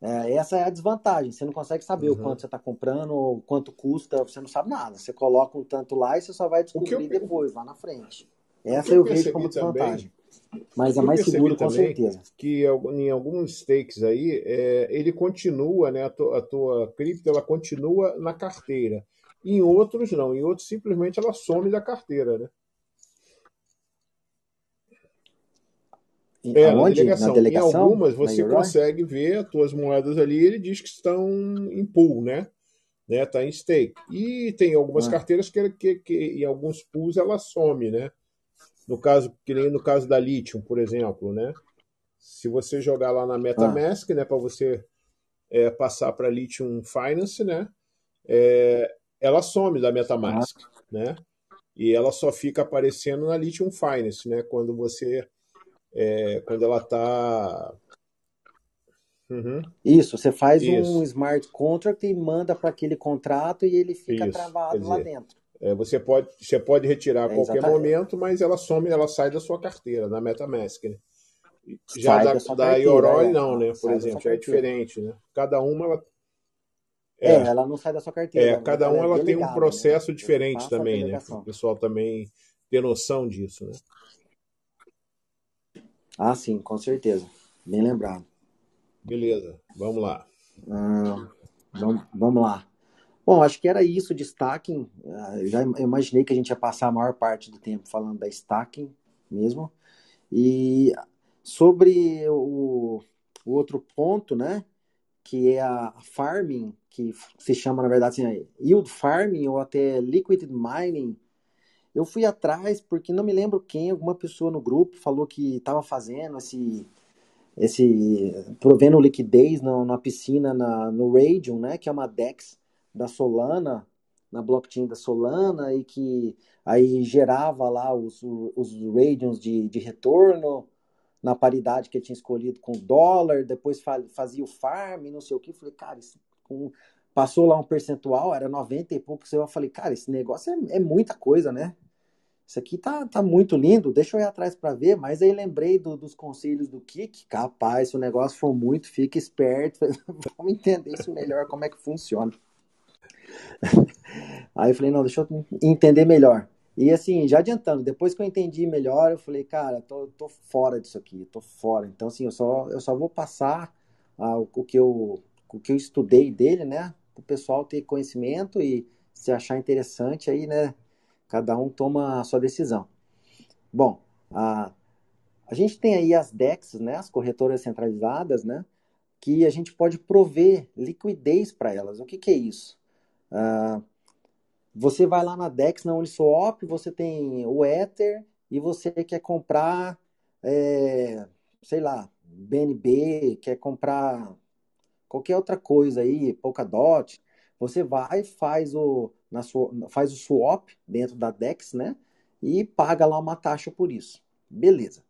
É, essa é a desvantagem. Você não consegue saber uhum. o quanto você está comprando, ou quanto custa, você não sabe nada. Você coloca um tanto lá e você só vai descobrir eu... depois, lá na frente. Essa eu, eu vejo como desvantagem. Também, Mas é mais seguro, com certeza. Que em alguns stakes aí, é, ele continua, né? A tua, a tua cripto ela continua na carteira. Em outros, não. Em outros, simplesmente ela some da carteira, né? É, na delegação. na delegação. Em algumas você consegue ver as tuas moedas ali, ele diz que estão em pool, né? né? Tá em stake. E tem algumas ah. carteiras que, que, que, em alguns pools ela some, né? No caso, que nem no caso da Lithium, por exemplo, né? Se você jogar lá na MetaMask, ah. né, para você é, passar para Lithium Finance, né? É, ela some da MetaMask, ah. né? E ela só fica aparecendo na Lithium Finance, né? Quando você é, quando ela está. Uhum. Isso, você faz Isso. um smart contract e manda para aquele contrato e ele fica Isso. travado dizer, lá dentro. É, você, pode, você pode retirar a é, qualquer exatamente. momento, mas ela some, ela sai da sua carteira, na MetaMask. Né? Já sai da, da, da Yoroi, é. não, né? Por exemplo, já é diferente, né? Cada uma ela é, é, ela não sai da sua carteira. É, cada um ela, é tem um né? processo né? diferente também, né? O pessoal também ter noção disso, né? Ah, sim, com certeza. Bem lembrado. Beleza, vamos lá. Ah, vamos, vamos lá. Bom, acho que era isso de stacking. Ah, já imaginei que a gente ia passar a maior parte do tempo falando da stacking mesmo. E sobre o, o outro ponto, né, que é a farming, que se chama, na verdade, assim, yield farming ou até liquid mining, eu fui atrás porque não me lembro quem, alguma pessoa no grupo falou que estava fazendo esse esse provendo liquidez na, na piscina na, no Radium, né, que é uma DEX da Solana, na blockchain da Solana e que aí gerava lá os, os Radiums de, de retorno na paridade que ele tinha escolhido com o dólar, depois fazia o farm, não sei o que, falei, cara, isso, com, passou lá um percentual, era 90 e poucos, eu falei, cara, esse negócio é, é muita coisa, né? Isso aqui tá, tá muito lindo, deixa eu ir atrás para ver, mas aí lembrei do, dos conselhos do Kik, capaz, se o negócio for muito, fica esperto, vamos entender isso melhor, como é que funciona. Aí eu falei, não, deixa eu entender melhor. E assim, já adiantando, depois que eu entendi melhor, eu falei, cara, tô, tô fora disso aqui, tô fora. Então, assim, eu só, eu só vou passar ah, o, que eu, o que eu estudei dele, né? O pessoal ter conhecimento e se achar interessante aí, né? Cada um toma a sua decisão. Bom, a, a gente tem aí as DEXs, né, as corretoras centralizadas, né, que a gente pode prover liquidez para elas. O que, que é isso? Uh, você vai lá na DEX, na Uniswap, você tem o Ether e você quer comprar, é, sei lá, BNB, quer comprar qualquer outra coisa aí, Polkadot, você vai faz o na sua, faz o swap dentro da DEX, né? E paga lá uma taxa por isso. Beleza.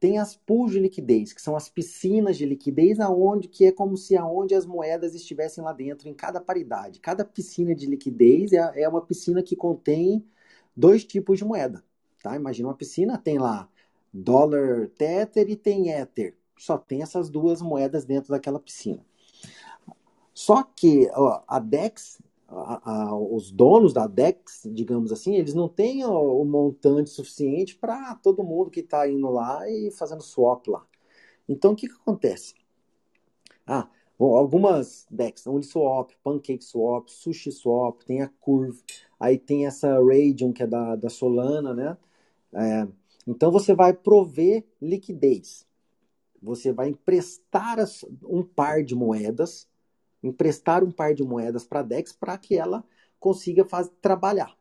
Tem as pools de liquidez, que são as piscinas de liquidez, aonde que é como se aonde as moedas estivessem lá dentro, em cada paridade. Cada piscina de liquidez é, é uma piscina que contém dois tipos de moeda. Tá? Imagina uma piscina, tem lá dólar Tether e tem Ether. Só tem essas duas moedas dentro daquela piscina. Só que ó, a DEX a, a, os donos da DEX, digamos assim, eles não têm o, o montante suficiente para todo mundo que está indo lá e fazendo swap lá. Então, o que, que acontece? Ah, bom, algumas DEX, Uniswap, PancakeSwap, SushiSwap, tem a Curve, aí tem essa Radium, que é da, da Solana, né? É, então, você vai prover liquidez. Você vai emprestar um par de moedas emprestar um par de moedas para a DEX para que ela consiga faz, trabalhar.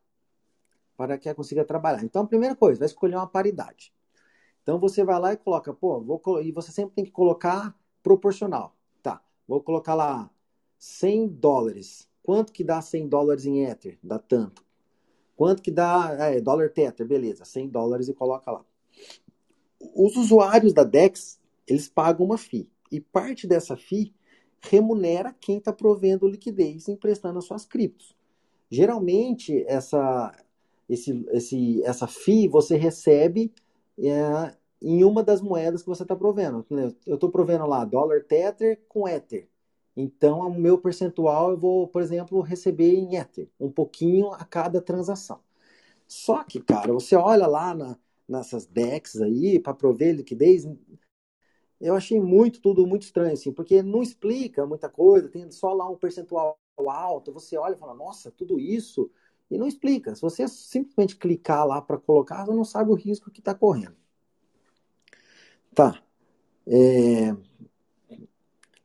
Para que ela consiga trabalhar. Então, a primeira coisa, vai escolher uma paridade. Então, você vai lá e coloca, pô, vou, e você sempre tem que colocar proporcional. Tá, vou colocar lá 100 dólares. Quanto que dá 100 dólares em Ether? Dá tanto. Quanto que dá, é, dólar Tether, beleza, 100 dólares e coloca lá. Os usuários da DEX, eles pagam uma FII. E parte dessa FII remunera quem está provendo liquidez emprestando as suas criptos. Geralmente, essa, esse, esse, essa FII você recebe é, em uma das moedas que você está provendo. Eu estou provendo lá dólar Tether com Ether. Então, o meu percentual eu vou, por exemplo, receber em Ether, um pouquinho a cada transação. Só que, cara, você olha lá na, nessas DEX aí para prover liquidez, eu achei muito, tudo muito estranho, assim, porque não explica muita coisa, tem só lá um percentual alto, você olha e fala, nossa, tudo isso, e não explica. Se você simplesmente clicar lá para colocar, você não sabe o risco que está correndo. Tá. É...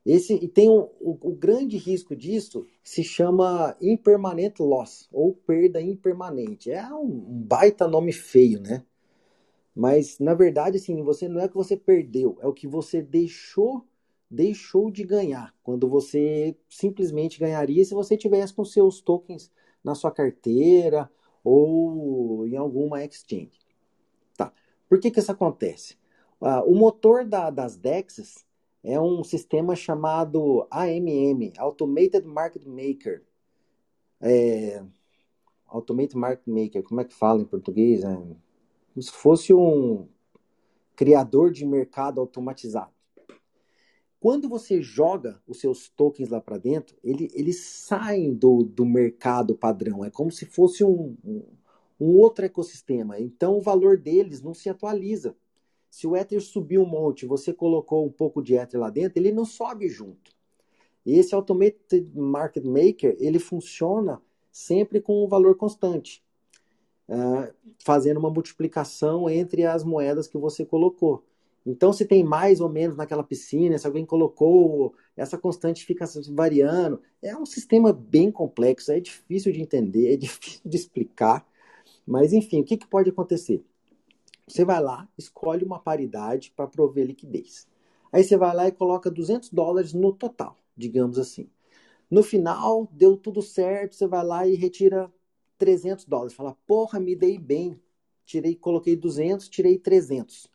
Esse, e tem um, o, o, grande risco disso se chama impermanent loss, ou perda impermanente. É um, um baita nome feio, né? Mas na verdade, assim, você não é que você perdeu, é o que você deixou deixou de ganhar. Quando você simplesmente ganharia se você tivesse com seus tokens na sua carteira ou em alguma exchange. Tá. Por que que isso acontece? Uh, o motor da, das DEXs é um sistema chamado AMM, Automated Market Maker. É, Automated Market Maker, como é que fala em português? É, como se fosse um criador de mercado automatizado. Quando você joga os seus tokens lá para dentro, ele, eles saem do, do mercado padrão. É como se fosse um, um, um outro ecossistema. Então o valor deles não se atualiza. Se o Ether subiu um monte, você colocou um pouco de Ether lá dentro, ele não sobe junto. E esse Automated Market Maker, ele funciona sempre com um valor constante, uh, fazendo uma multiplicação entre as moedas que você colocou. Então, se tem mais ou menos naquela piscina, se alguém colocou, essa constante fica variando. É um sistema bem complexo, é difícil de entender, é difícil de explicar. Mas, enfim, o que, que pode acontecer? Você vai lá, escolhe uma paridade para prover liquidez. Aí você vai lá e coloca 200 dólares no total, digamos assim. No final, deu tudo certo, você vai lá e retira 300 dólares. Fala, porra, me dei bem. Tirei, coloquei 200, tirei 300.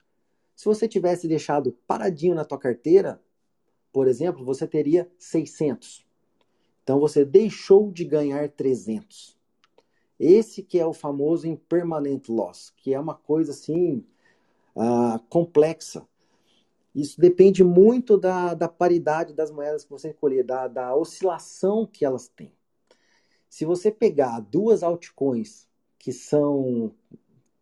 Se você tivesse deixado paradinho na tua carteira, por exemplo, você teria 600. Então você deixou de ganhar 300. Esse que é o famoso impermanent loss, que é uma coisa assim uh, complexa. Isso depende muito da, da paridade das moedas que você escolher, da, da oscilação que elas têm. Se você pegar duas altcoins que são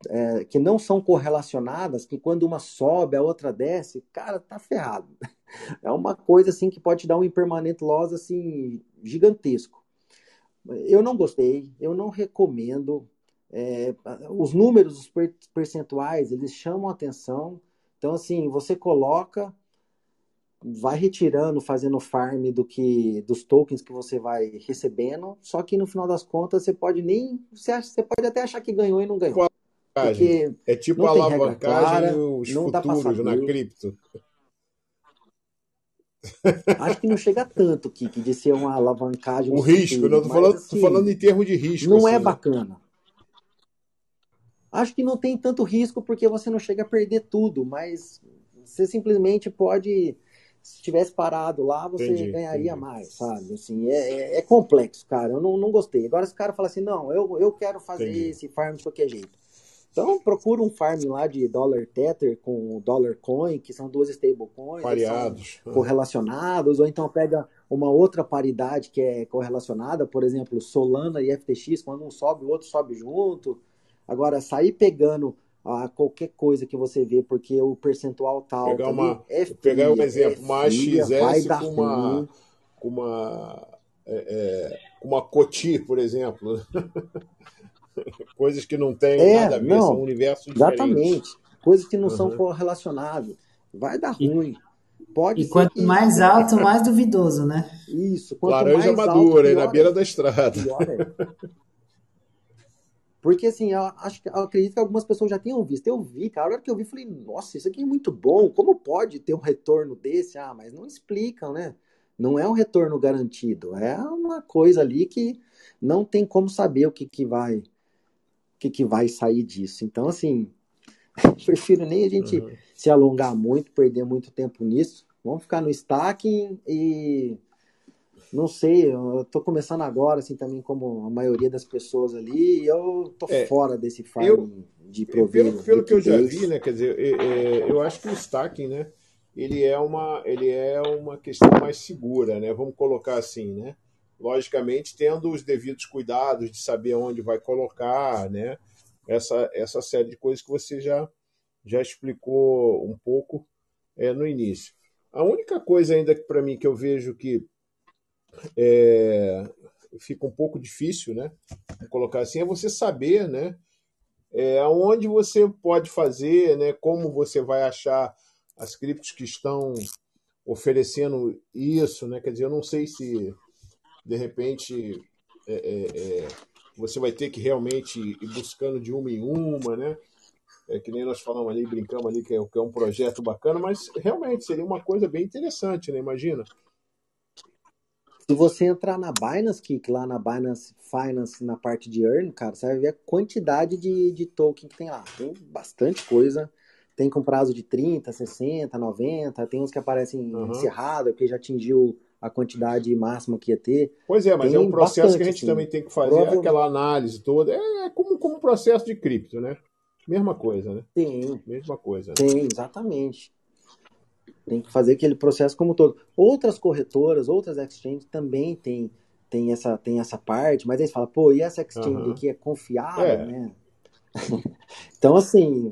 é, que não são correlacionadas, que quando uma sobe, a outra desce, cara, tá ferrado. É uma coisa assim que pode dar um impermanente loss assim gigantesco. Eu não gostei, eu não recomendo. É, os números, os percentuais, eles chamam atenção. Então, assim, você coloca, vai retirando, fazendo farm do que dos tokens que você vai recebendo. Só que no final das contas, você pode nem, você, acha, você pode até achar que ganhou e não ganhou. Porque é tipo a alavancagem os futuros na cripto. Acho que não chega tanto, Kiki, de ser uma alavancagem. O risco, não, tô falando, assim, tô falando em termos de risco. Não é assim, é bacana. Acho que não tem tanto risco porque você não chega a perder tudo, mas você simplesmente pode, se tivesse parado lá, você entendi, ganharia entendi. mais, sabe? Assim, é, é, é, complexo, cara. Eu não, não gostei. Agora, se o cara fala assim, não, eu, eu quero fazer entendi. esse farm de qualquer jeito. Então procura um farm lá de dólar tether com dólar coin, que são duas stablecoins Pareados. correlacionados, ou então pega uma outra paridade que é correlacionada, por exemplo, Solana e FTX, quando um sobe, o outro sobe junto. Agora, sair pegando a qualquer coisa que você vê, porque o percentual tal. Pegar, uma, é fria, pegar um exemplo, é uma AXS com uma, com uma, é, é, uma COTI, por exemplo. Coisas que não têm é, nada a ver, não, são universos diferentes. Exatamente. Coisas que não uhum. são correlacionadas. Vai dar ruim. Pode e quanto que... mais alto, mais duvidoso, né? Isso. Laranja madura, alto, na beira é. da estrada. É. Porque assim, eu, acho, eu acredito que algumas pessoas já tenham visto. Eu vi, cara, a hora que eu vi, falei, nossa, isso aqui é muito bom. Como pode ter um retorno desse? Ah, mas não explicam, né? Não é um retorno garantido. É uma coisa ali que não tem como saber o que, que vai que, que vai sair disso. Então, assim, prefiro nem a gente uhum. se alongar muito, perder muito tempo nisso. Vamos ficar no stacking e não sei, eu tô começando agora, assim, também como a maioria das pessoas ali, e eu tô é, fora desse farm de prover. Pelo, pelo que eu já vi, né? Quer dizer, é, é, eu acho que o stacking, né? Ele é uma, ele é uma questão mais segura, né? Vamos colocar assim, né? Logicamente, tendo os devidos cuidados de saber onde vai colocar, né? Essa, essa série de coisas que você já, já explicou um pouco é, no início. A única coisa ainda que para mim que eu vejo que é, fica um pouco difícil, né? Vou colocar assim, é você saber, né? É, aonde você pode fazer, né? Como você vai achar as criptos que estão oferecendo isso, né? Quer dizer, eu não sei se de repente é, é, é você vai ter que realmente ir buscando de uma em uma, né? É, que nem nós falamos ali, brincamos ali, que é, que é um projeto bacana, mas realmente seria uma coisa bem interessante, né? Imagina. Se você entrar na Binance Kick, lá na Binance Finance, na parte de Earn, cara, você vai ver a quantidade de, de token que tem lá. Tem bastante coisa. Tem com prazo de 30, 60, 90, tem uns que aparecem uhum. encerrado, porque já atingiu a quantidade máxima que ia ter. Pois é, mas tem é um processo bastante, que a gente assim, também tem que fazer, aquela análise toda. É, é como, como um processo de cripto, né? Mesma coisa, né? Tem. Mesma coisa. Né? Tem, exatamente. Tem que fazer aquele processo como um todo. Outras corretoras, outras exchanges também tem, tem, essa, tem essa parte, mas eles falam, pô, e essa exchange uhum. aqui é confiável, é. né? então, assim,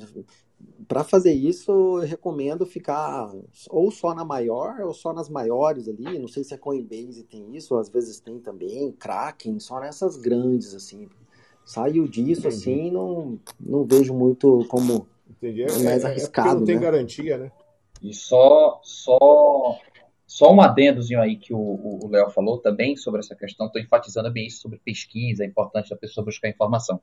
para fazer isso, eu recomendo ficar ou só na maior ou só nas maiores ali. Não sei se a Coinbase tem isso, às vezes tem também, Kraken, só nessas grandes, assim. Saiu disso, Entendi. assim, não, não vejo muito como Entendi. É, mais é, é arriscado. É não tem né? garantia, né? E só, só, só um adendozinho aí que o Léo falou também sobre essa questão, estou enfatizando bem isso sobre pesquisa, é importante a pessoa buscar informação.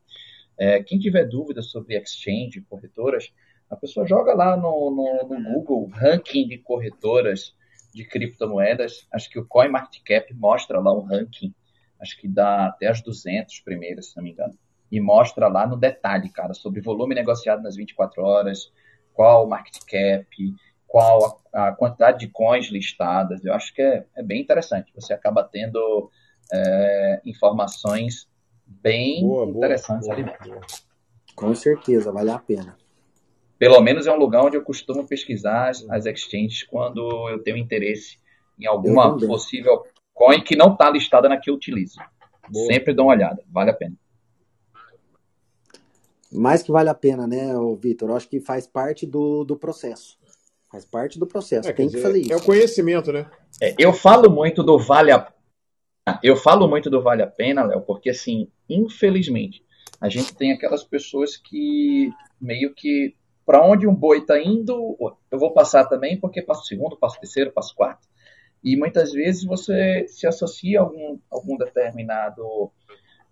É, quem tiver dúvidas sobre exchange, corretoras, a pessoa joga lá no, no, no, Google ranking de corretoras de criptomoedas. Acho que o CoinMarketCap mostra lá um ranking acho que dá até as 200 primeiras, se não me engano. E mostra lá no detalhe, cara, sobre volume negociado nas 24 horas, qual o market cap, qual a, a quantidade de coins listadas. Eu acho que é, é bem interessante. Você acaba tendo é, informações bem boa, interessantes boa, ali dentro. Com certeza, vale a pena. Pelo menos é um lugar onde eu costumo pesquisar as, as exchanges quando eu tenho interesse em alguma possível coin que não está listada na que eu utilizo. Boa. Sempre dá uma olhada, vale a pena. Mais que vale a pena, né, Vitor? Acho que faz parte do, do processo. Faz parte do processo. É, Tem dizer, que fazer isso. É o conhecimento, né? É, eu falo muito do vale a eu falo muito do vale a pena, Léo, porque assim, infelizmente, a gente tem aquelas pessoas que meio que para onde um boi está indo, eu vou passar também, porque passo segundo, passo terceiro, passo quarto. E muitas vezes você se associa a algum, algum determinado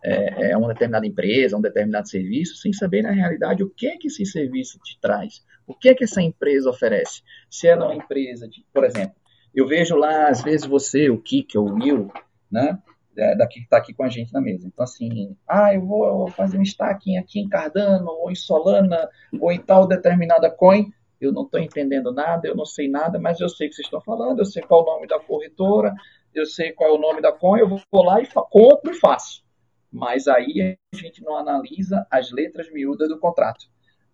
é, é, uma determinada empresa, um determinado serviço, sem saber na realidade o que é que esse serviço te traz, o que é que essa empresa oferece. Se ela é uma empresa de, por exemplo, eu vejo lá às vezes você, o Kik ou o Will, né, é, daqui que está aqui com a gente na mesa. Então assim, ah, eu vou fazer um stacking aqui em Cardano ou em Solana ou em tal determinada coin eu não estou entendendo nada, eu não sei nada, mas eu sei o que vocês estão falando, eu sei qual é o nome da corretora, eu sei qual é o nome da coin, eu vou lá e compro e faço. Mas aí a gente não analisa as letras miúdas do contrato.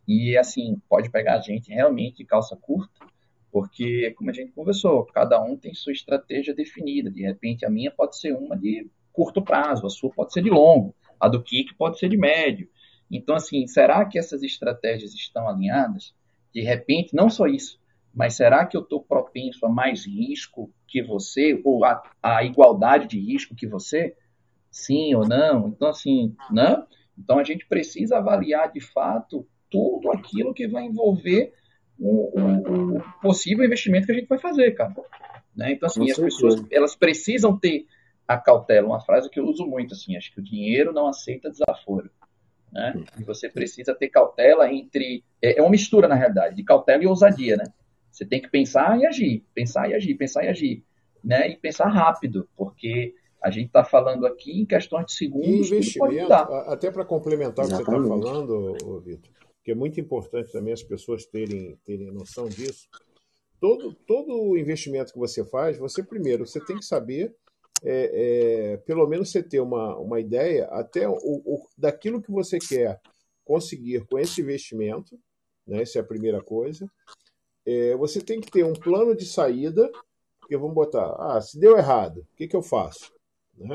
E assim, pode pegar a gente realmente de calça curta, porque, como a gente conversou, cada um tem sua estratégia definida. De repente, a minha pode ser uma de curto prazo, a sua pode ser de longo, a do Kik pode ser de médio. Então, assim, será que essas estratégias estão alinhadas? De repente, não só isso, mas será que eu estou propenso a mais risco que você, ou a, a, igualdade de risco que você? Sim ou não? Então, assim, não? Então, a gente precisa avaliar de fato tudo aquilo que vai envolver o, o, o possível investimento que a gente vai fazer, cara. Né? Então, assim, as pessoas elas precisam ter a cautela. Uma frase que eu uso muito, assim, acho que o dinheiro não aceita desaforo. Né? E você precisa ter cautela entre. É, é uma mistura, na realidade, de cautela e ousadia. Né? Você tem que pensar e agir, pensar e agir, pensar e agir. Né? E pensar rápido, porque a gente está falando aqui em questões de segundos. E investimento, até para complementar o que você está falando, Vitor, que é muito importante também as pessoas terem, terem noção disso. Todo, todo investimento que você faz, você primeiro você tem que saber é, é, pelo menos você ter uma, uma ideia até o, o, daquilo que você quer conseguir com esse investimento, né? essa é a primeira coisa. É, você tem que ter um plano de saída, porque vamos botar, ah, se deu errado, o que, que eu faço? Né?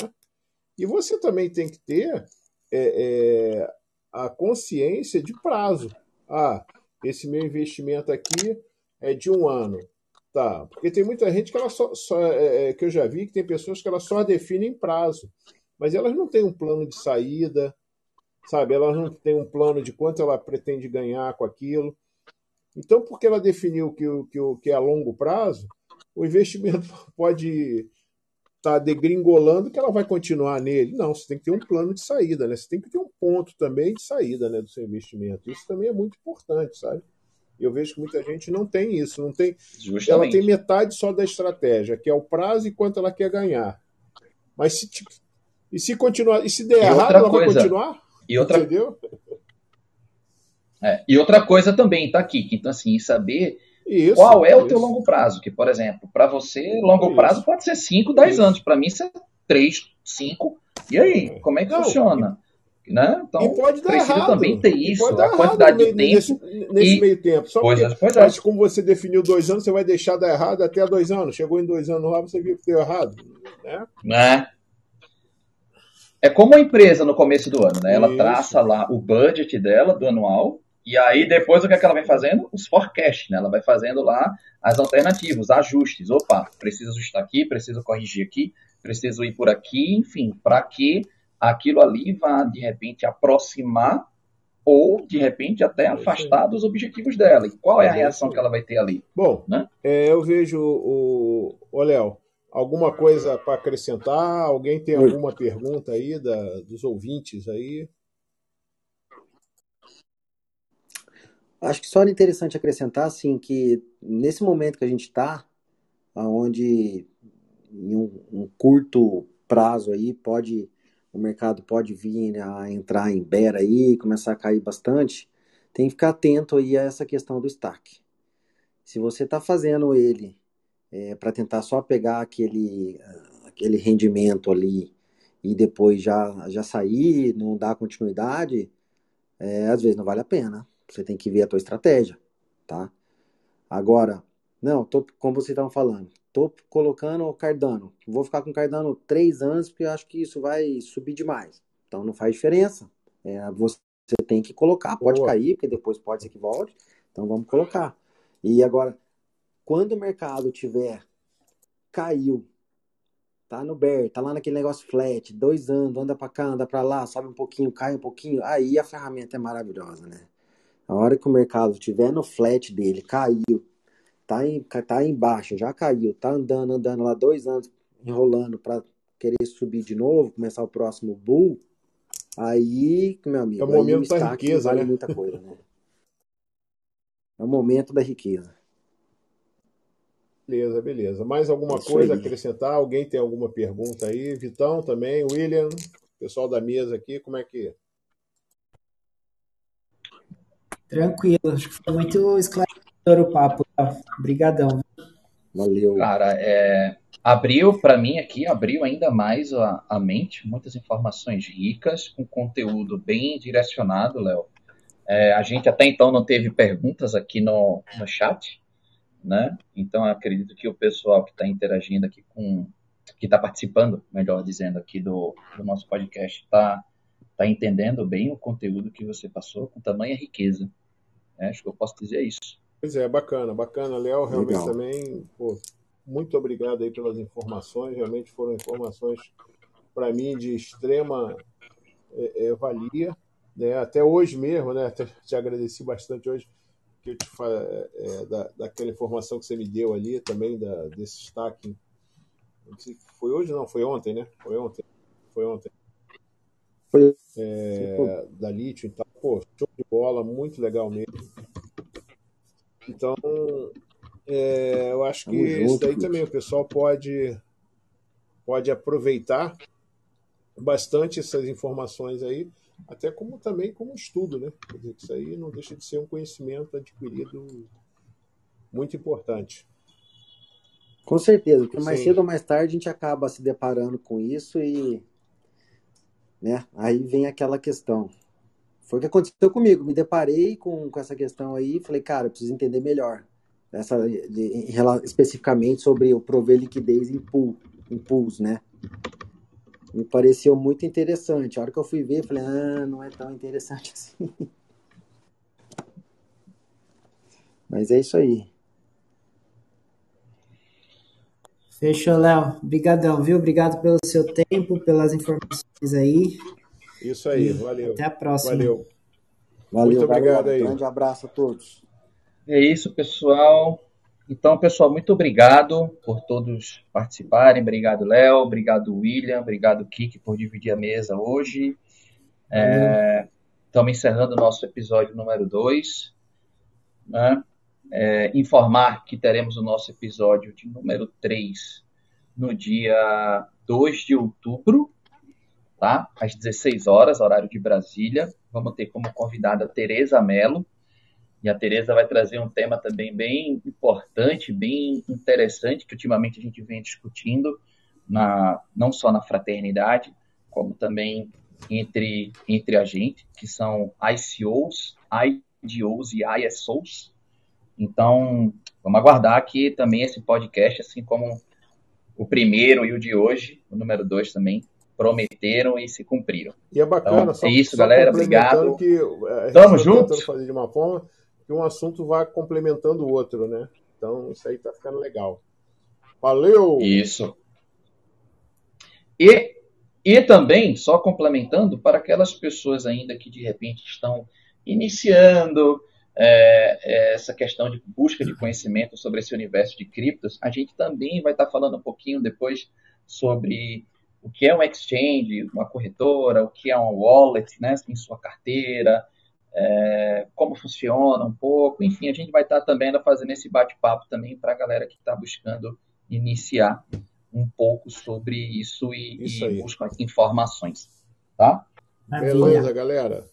E você também tem que ter é, é, a consciência de prazo. Ah, esse meu investimento aqui é de um ano. Tá, porque tem muita gente que ela só, só é, é, que eu já vi que tem pessoas que elas só definem prazo, mas elas não têm um plano de saída, sabe? Elas não têm um plano de quanto ela pretende ganhar com aquilo. Então, porque ela definiu que o que, que é a longo prazo, o investimento pode estar tá degringolando que ela vai continuar nele. Não, você tem que ter um plano de saída, né? Você tem que ter um ponto também de saída né, do seu investimento. Isso também é muito importante, sabe? Eu vejo que muita gente não tem isso, não tem. Justamente. Ela tem metade só da estratégia, que é o prazo e quanto ela quer ganhar. Mas se e se continuar, e se der e errado, ela coisa, vai continuar? E outra Entendeu? É, e outra coisa também tá aqui, então assim, saber isso, qual é o teu longo prazo, que por exemplo, para você longo isso. prazo pode ser 5, 10 anos, para mim isso é 3, 5. E aí, como é que não, funciona? Né? Então, e pode dar precisa errado. também ter isso, a quantidade de tempo. Nesse, nesse e... meio tempo. Só pois porque, é, pois é. como você definiu dois anos, você vai deixar dar errado até dois anos. Chegou em dois anos lá, você viu que deu errado. Né? né? É como a empresa no começo do ano, né? Ela isso. traça lá o budget dela do anual, e aí depois o que, é que ela vai fazendo? Os forecasts, né? Ela vai fazendo lá as alternativas, os ajustes. Opa, preciso ajustar aqui, preciso corrigir aqui, preciso ir por aqui, enfim, para que aquilo ali vá, de repente, aproximar ou, de repente, até afastar dos objetivos dela. E qual é a reação que ela vai ter ali? Bom, né? é, eu vejo o. Ô, Léo, alguma coisa para acrescentar? Alguém tem alguma pergunta aí da, dos ouvintes aí? Acho que só era interessante acrescentar, assim, que nesse momento que a gente está, onde em um, um curto prazo aí pode o mercado pode vir a entrar em bear aí, começar a cair bastante, tem que ficar atento aí a essa questão do stack. Se você está fazendo ele é, para tentar só pegar aquele, aquele rendimento ali e depois já, já sair, não dar continuidade, é, às vezes não vale a pena. Você tem que ver a tua estratégia, tá? Agora, não, tô, como vocês estavam falando, Tô colocando o Cardano. Vou ficar com o Cardano três anos porque eu acho que isso vai subir demais. Então não faz diferença. É, você tem que colocar. Pode Boa. cair, porque depois pode ser que volte. Então vamos colocar. E agora, quando o mercado tiver caiu, tá no bear, tá lá naquele negócio flat, dois anos, anda para cá, anda para lá, sobe um pouquinho, cai um pouquinho, aí a ferramenta é maravilhosa, né? A hora que o mercado estiver no flat dele, caiu, tá, em, tá embaixo, já caiu, tá andando, andando lá dois anos, enrolando para querer subir de novo, começar o próximo bull, aí, meu amigo, é o momento da riqueza, vale né? muita coisa, né? É o momento da riqueza. Beleza, beleza. Mais alguma Isso coisa a acrescentar? Alguém tem alguma pergunta aí? Vitão também, William, pessoal da mesa aqui, como é que. Tranquilo, acho que foi muito esclarecedor o papo. Obrigadão. Valeu. Cara, é, abriu para mim aqui, abriu ainda mais a, a mente, muitas informações ricas, com conteúdo bem direcionado, Léo. É, a gente até então não teve perguntas aqui no, no chat, né? Então acredito que o pessoal que está interagindo aqui com, que está participando, melhor dizendo, aqui do, do nosso podcast, está tá entendendo bem o conteúdo que você passou com tamanha riqueza. É, acho que eu posso dizer isso. Pois é, bacana, bacana, Léo. Realmente Legal. também, pô, muito obrigado aí pelas informações. Realmente foram informações para mim de extrema é, é, valia. Né? Até hoje mesmo, né? Até te agradeci bastante hoje que eu te é, é, da, daquela informação que você me deu ali também da, desse destaque. foi hoje não, foi ontem, né? Foi ontem. Foi ontem. Foi. É, da Lítio e tal. Pô, show de bola, muito legal mesmo. Então, é, eu acho que junto, isso daí também o pessoal pode, pode aproveitar bastante essas informações aí, até como também como estudo, né? Quer dizer, isso aí não deixa de ser um conhecimento adquirido muito importante. Com certeza, porque mais Sim. cedo ou mais tarde a gente acaba se deparando com isso e né, aí vem aquela questão. foi o que aconteceu comigo. Me deparei com, com essa questão aí e falei, cara, preciso entender melhor. Essa, de, especificamente sobre o prover liquidez em pool, em pools, né? Me pareceu muito interessante. A hora que eu fui ver, falei, ah, não é tão interessante assim. Mas é isso aí. Fechou, Léo. Obrigadão, viu? Obrigado pelo seu tempo, pelas informações aí. Isso aí, e valeu. Até a próxima. Valeu. Valeu, muito obrigado aí. Grande abraço a todos. É isso, pessoal. Então, pessoal, muito obrigado por todos participarem. Obrigado, Léo. Obrigado, William. Obrigado, Kiki, por dividir a mesa hoje. É, estamos encerrando o nosso episódio número 2. Né? É, informar que teremos o nosso episódio de número 3 no dia 2 de outubro, tá? às 16 horas, horário de Brasília. Vamos ter como convidada Tereza Mello. E a Tereza vai trazer um tema também bem importante, bem interessante, que ultimamente a gente vem discutindo, na, não só na fraternidade, como também entre, entre a gente, que são ICOs, IDOs e ISOs, então, vamos aguardar que também esse podcast, assim como o primeiro e o de hoje, o número dois também, prometeram e se cumpriram. E é bacana, então, só, é isso, galera. Obrigado. Que eh, Tamo junto. fazer de uma forma que um assunto vá complementando o outro, né? Então, isso aí tá ficando legal. Valeu! Isso. E, e também, só complementando, para aquelas pessoas ainda que de repente estão iniciando, é, é, essa questão de busca de conhecimento sobre esse universo de criptos, a gente também vai estar falando um pouquinho depois sobre o que é um exchange, uma corretora, o que é um wallet né, em sua carteira, é, como funciona um pouco, enfim, a gente vai estar também fazendo esse bate-papo também para a galera que está buscando iniciar um pouco sobre isso e, isso e buscar informações, tá? Beleza, galera.